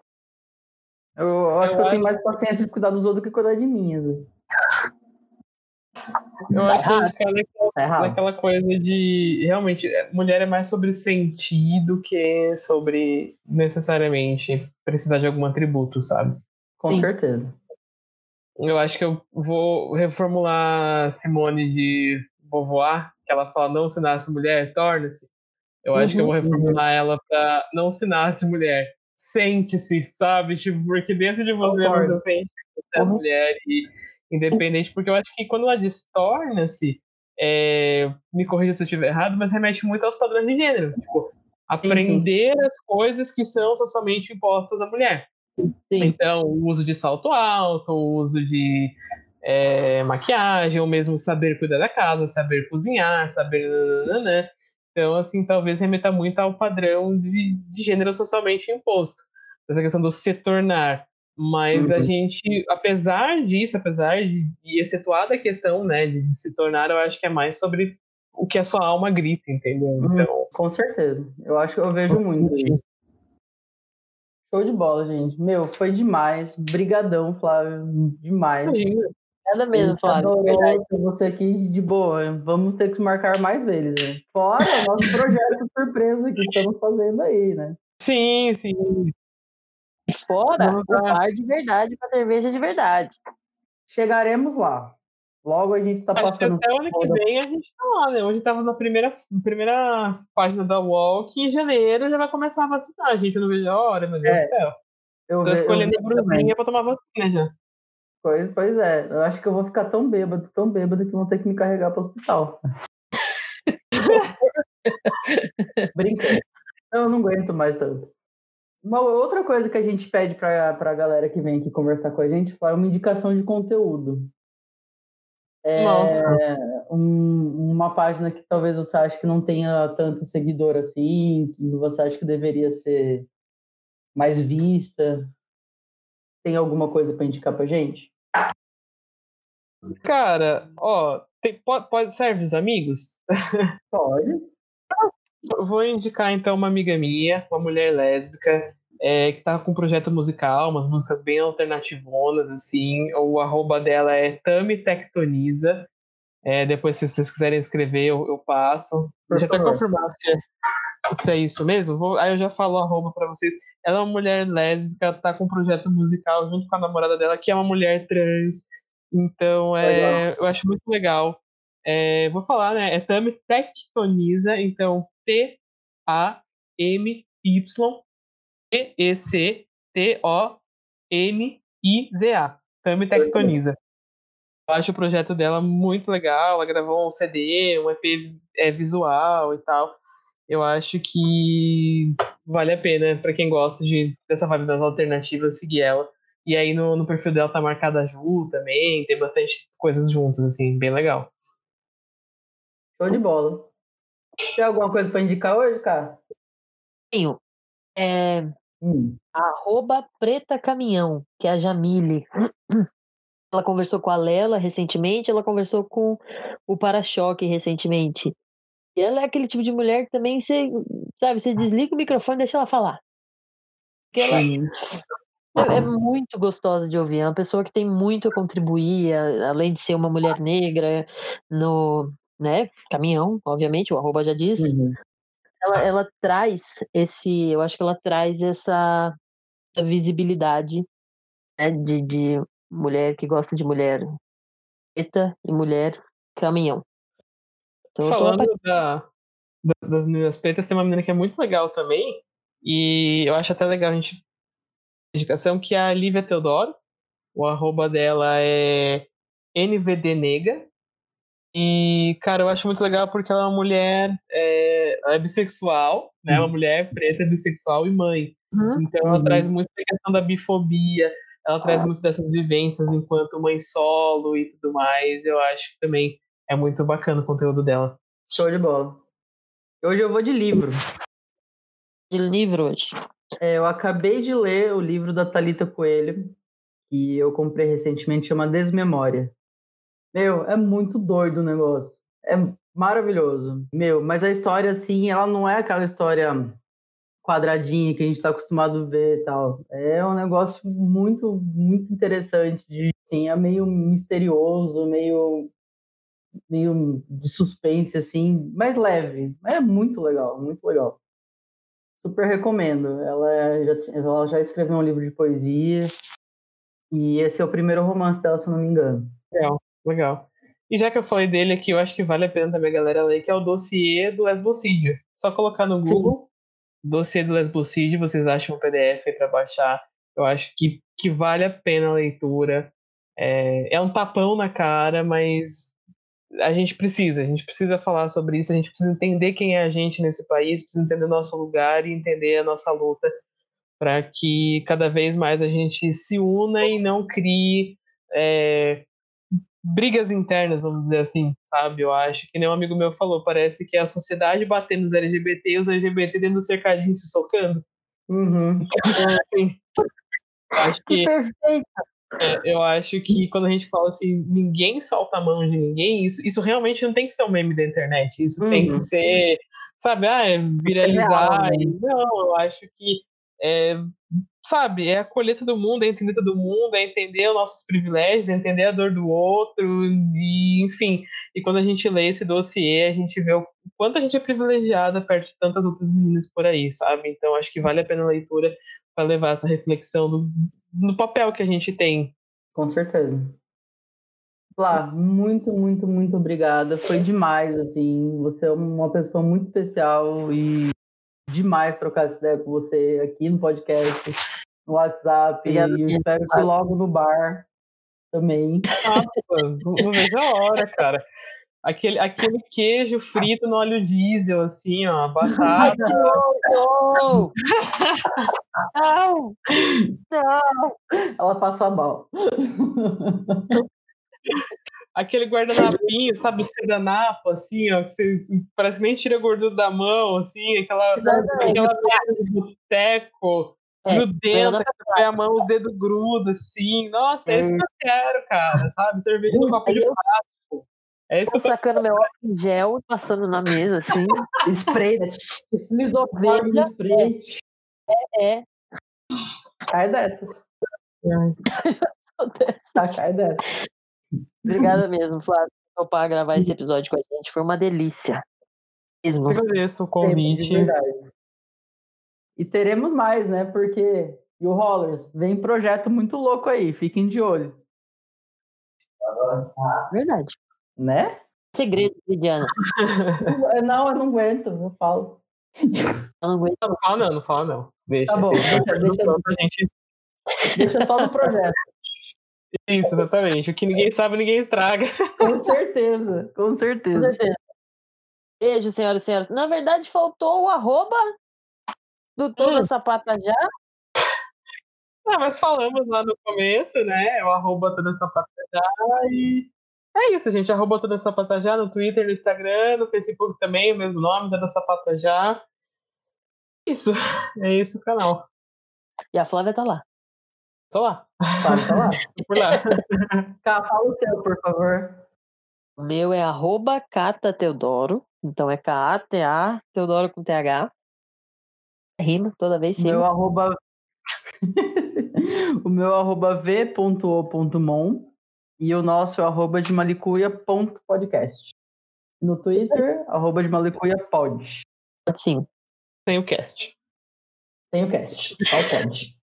Eu, eu acho eu que eu tenho mais paciência de cuidar dos outros do que cuidar de mim. Assim. Eu tá acho que ela é tá aquela coisa de. Realmente, é, mulher é mais sobre sentir do que sobre necessariamente precisar de algum atributo, sabe? Com Sim. certeza. Eu acho que eu vou reformular Simone de Beauvoir, que ela fala: não se nasce mulher, torna-se. Eu uhum, acho que eu vou uhum, reformular ela para não se nasce mulher, sente-se, sabe? Tipo, porque dentro de você você sente que você é uhum. mulher e independente, porque eu acho que quando ela diz torna-se, é, me corrija se eu estiver errado, mas remete muito aos padrões de gênero. Tipo, aprender sim, sim. as coisas que são socialmente impostas à mulher. Sim. Então, o uso de salto alto, o uso de é, maquiagem, ou mesmo saber cuidar da casa, saber cozinhar, saber. Nananana. Então, assim, talvez remeta muito ao padrão de, de gênero socialmente imposto. Essa questão do se tornar. Mas uhum. a gente, apesar disso, apesar de, de excetuada a questão né, de, de, se tornar, eu acho que é mais sobre o que a sua alma grita, entendeu? Uhum. Então, com certeza. Eu acho que eu vejo muito. Show de bola, gente. Meu, foi demais. Brigadão, Flávio. Demais. Nada mesmo, Flávio. Adorou você aqui de boa. Vamos ter que marcar mais vezes. Né? Fora o nosso projeto surpresa que estamos fazendo aí, né? Sim, sim. Fora o bar de verdade com a cerveja de verdade. Chegaremos lá. Logo a gente tá Acho passando. até o ano que vem a gente tá lá, né? Hoje tava na primeira, primeira página da UOL que em janeiro já vai começar a vacinar. A gente não vejo a hora, meu Deus é, do céu. Eu Tô escolhendo a brusinha pra tomar vacina já. Pois, pois é, eu acho que eu vou ficar tão bêbado, tão bêbado que vão ter que me carregar pro hospital. Brincadeira. Eu não aguento mais tanto. Uma outra coisa que a gente pede para a galera que vem aqui conversar com a gente é uma indicação de conteúdo. É Nossa. Um, uma página que talvez você ache que não tenha tanto seguidor assim, que você acha que deveria ser mais vista. Tem alguma coisa para indicar para gente? Cara, ó, tem, pode, pode serve os amigos? Pode. Vou indicar então uma amiga minha, uma mulher lésbica, é, que tá com um projeto musical, umas músicas bem alternativonas, assim. O arroba dela é Tami Tectoniza. É, depois, se vocês quiserem escrever, eu, eu passo. Deixa eu até confirmar se é, se é isso mesmo. Vou, aí eu já falo o arroba pra vocês. Ela é uma mulher lésbica, tá com um projeto musical junto com a namorada dela, que é uma mulher trans. Então, é, eu acho muito legal. É, vou falar, né? É Tami Tectoniza, então T-A-M-Y-T-E-C-T-O-N-I-Z-A. Tami Tectoniza. Eu acho o projeto dela muito legal. Ela gravou um CD, um EP é, visual e tal. Eu acho que vale a pena para quem gosta de, dessa vibe das alternativas seguir ela. E aí no, no perfil dela tá marcada a Ju também, tem bastante coisas juntas, assim, bem legal. Show de bola. Tem alguma coisa para indicar hoje, cara? Tenho. É, hum. Arroba Preta Caminhão, que é a Jamile. Ela conversou com a Lela recentemente, ela conversou com o Para-Choque recentemente. E ela é aquele tipo de mulher que também você, sabe, você desliga o microfone e deixa ela falar. Porque ela é, é, muito gostosa de ouvir. É uma pessoa que tem muito a contribuir, além de ser uma mulher negra no, né, caminhão, obviamente, o arroba já diz. Uhum. Ela, ela traz esse, eu acho que ela traz essa, essa visibilidade né, de, de mulher que gosta de mulher preta e mulher caminhão. Então, Falando da, da, das meninas pretas, tem uma menina que é muito legal também, e eu acho até legal a gente indicação que é a Lívia Teodoro. O arroba dela é NVDnega. E, cara, eu acho muito legal porque ela é uma mulher é, é bissexual, né? Uma uhum. mulher preta, bissexual e mãe. Uhum. Então ela uhum. traz muito a questão da bifobia, ela traz muito dessas vivências enquanto mãe solo e tudo mais. Eu acho que também é muito bacana o conteúdo dela. Show de bola. Hoje eu vou de livro. De livro hoje. É, eu acabei de ler o livro da Talita Coelho, que eu comprei recentemente, chama Desmemória. Meu, é muito doido o negócio. É maravilhoso. Meu, mas a história, assim, ela não é aquela história quadradinha que a gente está acostumado a ver e tal. É um negócio muito, muito interessante. De, assim, é meio misterioso, meio, meio de suspense, assim, mais leve. Mas é muito legal, muito legal. Super recomendo. Ela já, ela já escreveu um livro de poesia. E esse é o primeiro romance dela, se eu não me engano. Legal. E já que eu falei dele aqui, eu acho que vale a pena também a galera ler, que é o dossiê do lesbocídio. Só colocar no Google, dossiê do lesbocídio, vocês acham um PDF aí pra baixar. Eu acho que, que vale a pena a leitura. É, é um tapão na cara, mas a gente precisa, a gente precisa falar sobre isso, a gente precisa entender quem é a gente nesse país, precisa entender o nosso lugar e entender a nossa luta para que cada vez mais a gente se una e não crie é, brigas internas, vamos dizer assim, sabe? Eu acho que nem um amigo meu falou, parece que é a sociedade batendo nos LGBT e os LGBT dentro do cercadinho se socando. Uhum. Então, assim, acho que. Perfeito. É, eu acho que quando a gente fala assim, ninguém solta a mão de ninguém, isso, isso realmente não tem que ser um meme da internet. Isso uhum. tem que ser, sabe, ah, é viralizar. Real, né? Não, eu acho que é, sabe, é acolher todo mundo, é entender todo mundo, é entender os nossos privilégios, é entender a dor do outro, e enfim. E quando a gente lê esse dossiê, a gente vê o quanto a gente é privilegiada perto de tantas outras meninas por aí, sabe? Então acho que vale a pena a leitura para levar essa reflexão no papel que a gente tem. Com certeza. Flá, muito, muito, muito obrigada. Foi demais, assim. Você é uma pessoa muito especial e demais trocar essa ideia com você aqui no podcast, no WhatsApp. Obrigada, e espero que logo no bar também. Ah, não vejo a hora, cara. Aquele, aquele queijo frito no óleo diesel, assim, ó, batata. não, não, não. Ela passa mal aquele guardanapinho, sabe, o sedanapo, assim, ó, que você parece que nem tira a gordura da mão, assim, aquela, aquela de boteco é, grudenta, que você põe a mão, os dedos grudam, assim. Nossa, é isso que eu quero, cara, sabe? Cerveja no copo de plástico. É isso tô que eu sacando meu óculos gel e passando na mesa, assim. spray, né? Lisoforme spray. É, é. Cai dessas. tá, cai dessas. Obrigada mesmo, Flávio, por topar gravar esse episódio com a gente. Foi uma delícia. Mesmo. Eu agradeço o convite. E teremos mais, né? Porque e o Rollers vem projeto muito louco aí, fiquem de olho. Verdade. Né? Segredo, Lidiana. Não, eu não aguento, eu falo. Eu não aguento. Não, fala não, não fala não. Deixa. Tá bom, deixa, deixa, gente... deixa só no projeto. Isso, exatamente. O que ninguém sabe, ninguém estraga. Com certeza, com certeza. Com certeza. Beijo, senhoras e senhores. Na verdade, faltou o arroba do Toda hum. Sapata Já. Ah, mas falamos lá no começo, né? O arroba Toda Sapata Já e é isso, gente. Arroba Toda Sapata Já no Twitter, no Instagram, no Facebook também, o mesmo nome, Toda Sapata Já. Isso, é isso o canal. E a Flávia tá lá. Tô lá. Tá, tá lá. por lá. Cá, fala o seu, por favor. O meu é arroba Cata Teodoro. Então é K-A-T-A, Teodoro com T-H. Rima toda vez sim. Meu arroba... o meu arroba v.o.mon e o nosso é arroba de malicuia.podcast. No Twitter, arroba de malicuia pod. Sim. Tem o cast. Tem o cast. Só pode.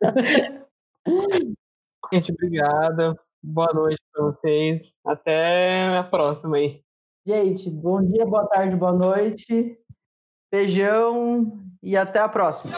Gente, obrigada. Boa noite para vocês. Até a próxima aí. Gente, bom dia, boa tarde, boa noite. Beijão e até a próxima.